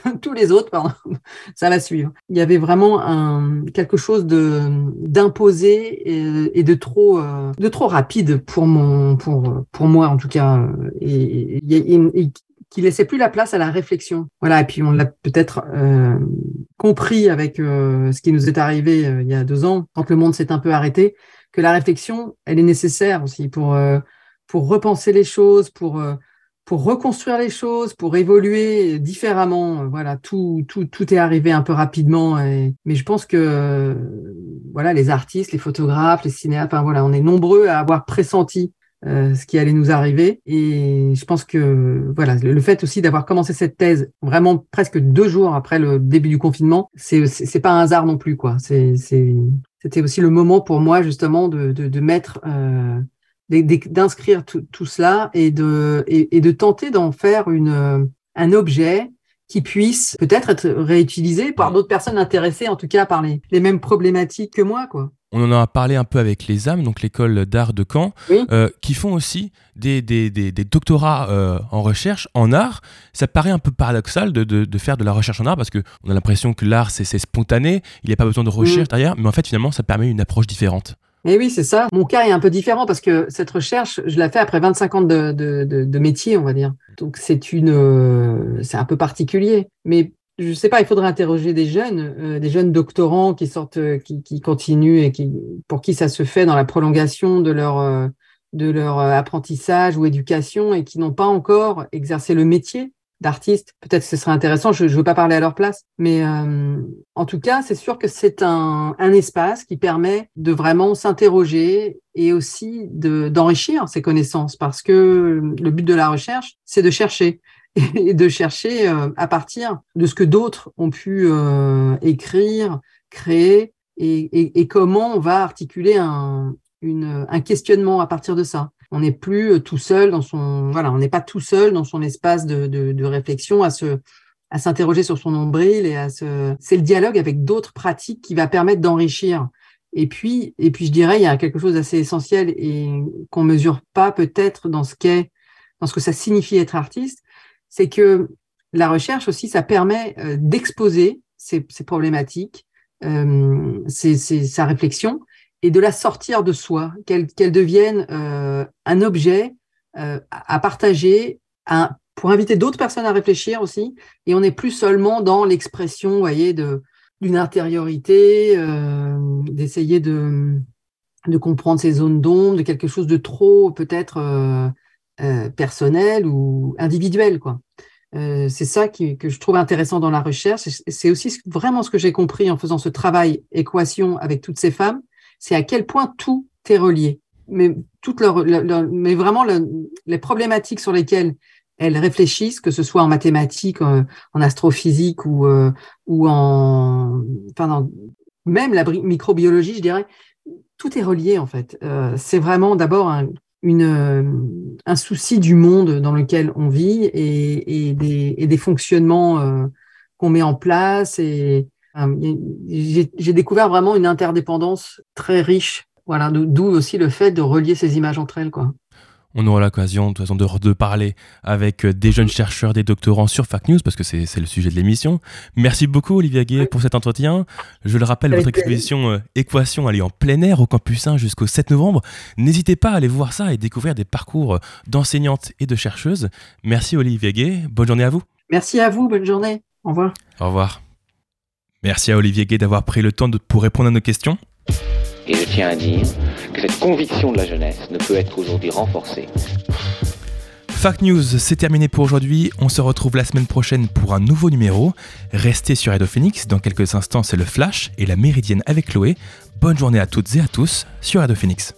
Speaker 7: tous les autres, pardon, ça va suivre. Il y avait vraiment un, quelque chose de d'imposé et, de trop euh, de trop rapide pour mon pour pour moi en tout cas et qui laissait plus la place à la réflexion. Voilà, et puis on l'a peut-être euh, compris avec euh, ce qui nous est arrivé euh, il y a deux ans, quand le monde s'est un peu arrêté, que la réflexion, elle est nécessaire aussi pour pour repenser les choses, pour pour reconstruire les choses, pour évoluer différemment. Voilà, tout, tout, tout est arrivé un peu rapidement. Et, mais je pense que voilà, les artistes, les photographes, les cinéastes, enfin voilà, on est nombreux à avoir pressenti euh, ce qui allait nous arriver. Et je pense que voilà, le, fait aussi d'avoir commencé cette thèse vraiment presque deux jours après le début du confinement, c'est c'est pas un hasard non plus quoi. C'est c'était aussi le moment pour moi justement de de, de mettre euh, d'inscrire tout, tout, cela et de, et, et de tenter d'en faire une, un objet qui puisse peut-être être réutilisé par d'autres personnes intéressées, en tout cas par les, les mêmes problématiques que moi. Quoi.
Speaker 1: On en a parlé un peu avec les âmes, donc l'école d'art de Caen,
Speaker 7: oui.
Speaker 1: euh, qui font aussi des, des, des, des doctorats euh, en recherche, en art. Ça paraît un peu paradoxal de, de, de faire de la recherche en art parce qu'on a l'impression que l'art, c'est spontané, il n'y a pas besoin de recherche mmh. derrière, mais en fait, finalement, ça permet une approche différente.
Speaker 7: Mais oui, c'est ça. Mon cas est un peu différent parce que cette recherche, je l'ai fait après 25 ans de, de, de, métier, on va dire. Donc c'est une, euh, c'est un peu particulier. Mais je sais pas, il faudrait interroger des jeunes, euh, des jeunes doctorants qui sortent, euh, qui, qui, continuent et qui, pour qui ça se fait dans la prolongation de leur, de leur apprentissage ou éducation et qui n'ont pas encore exercé le métier d'artistes. Peut-être que ce serait intéressant, je ne veux pas parler à leur place, mais euh, en tout cas, c'est sûr que c'est un, espace qui permet de vraiment s'interroger et aussi d'enrichir ses connaissances, parce que le but de la recherche, c'est de chercher et de chercher euh, à partir de ce que d'autres ont pu euh, écrire, créer, et, comment on va articuler un questionnement à partir de ça on n'est plus tout seul dans son voilà on n'est pas tout seul dans son espace de, de, de réflexion à se à s'interroger sur son nombril et à se c'est le dialogue avec d'autres pratiques qui va permettre d'enrichir. Et puis et puis je dirais il y a quelque chose d'assez essentiel et qu'on mesure pas peut-être dans ce qu'est dans ce que ça signifie être artiste c'est que la recherche aussi ça permet euh, d'exposer ces, ces, problématiques euh, c'est sa réflexion et de la sortir de soi, qu'elle qu devienne euh, un objet euh, à partager, à, pour inviter d'autres personnes à réfléchir aussi. Et on n'est plus seulement dans l'expression, voyez, de d'une intériorité, euh, d'essayer de de comprendre ces zones d'ombre, de quelque chose de trop peut-être euh, euh, personnel ou individuel, quoi. Euh, c'est ça qui, que je trouve intéressant dans la recherche. C'est aussi vraiment ce que j'ai compris en faisant ce travail équation avec toutes ces femmes, c'est à quel point tout est relié. Mais, vraiment les problématiques sur lesquelles elles réfléchissent, que ce soit en mathématiques, en, astrophysique ou, euh, ou en, enfin, même la microbiologie, je dirais, tout est relié en fait. Euh, c'est vraiment d'abord un, euh, souci du monde dans lequel on vit et, des, fonctionnements euh, qu'on met en place. Et euh, j'ai découvert vraiment une interdépendance très riche. Voilà, d'où aussi le fait de relier ces images entre elles, quoi
Speaker 1: on aura l'occasion de, façon, de, parler avec euh, des jeunes chercheurs, des doctorants sur Fact News, parce que c'est le sujet de l'émission. Merci beaucoup, Olivier Gay, pour cet entretien. Je le rappelle, votre exposition euh, Équation, elle est en plein air au Campus 1 jusqu'au 7 novembre. N'hésitez pas à aller voir ça et découvrir des parcours d'enseignantes et de chercheuses. Merci, Olivier Gay. Bonne journée à vous.
Speaker 7: Merci à vous. Bonne journée. Au revoir.
Speaker 1: Au revoir. Merci à Olivier Gay d'avoir pris le temps de, pour répondre à nos questions.
Speaker 8: Et je tiens à dire que cette conviction de la jeunesse ne peut être aujourd'hui renforcée.
Speaker 1: Fact News, c'est terminé pour aujourd'hui. On se retrouve la semaine prochaine pour un nouveau numéro. Restez sur Radio Phoenix. Dans quelques instants, c'est le Flash et la Méridienne avec Chloé. Bonne journée à toutes et à tous sur Radio Phoenix.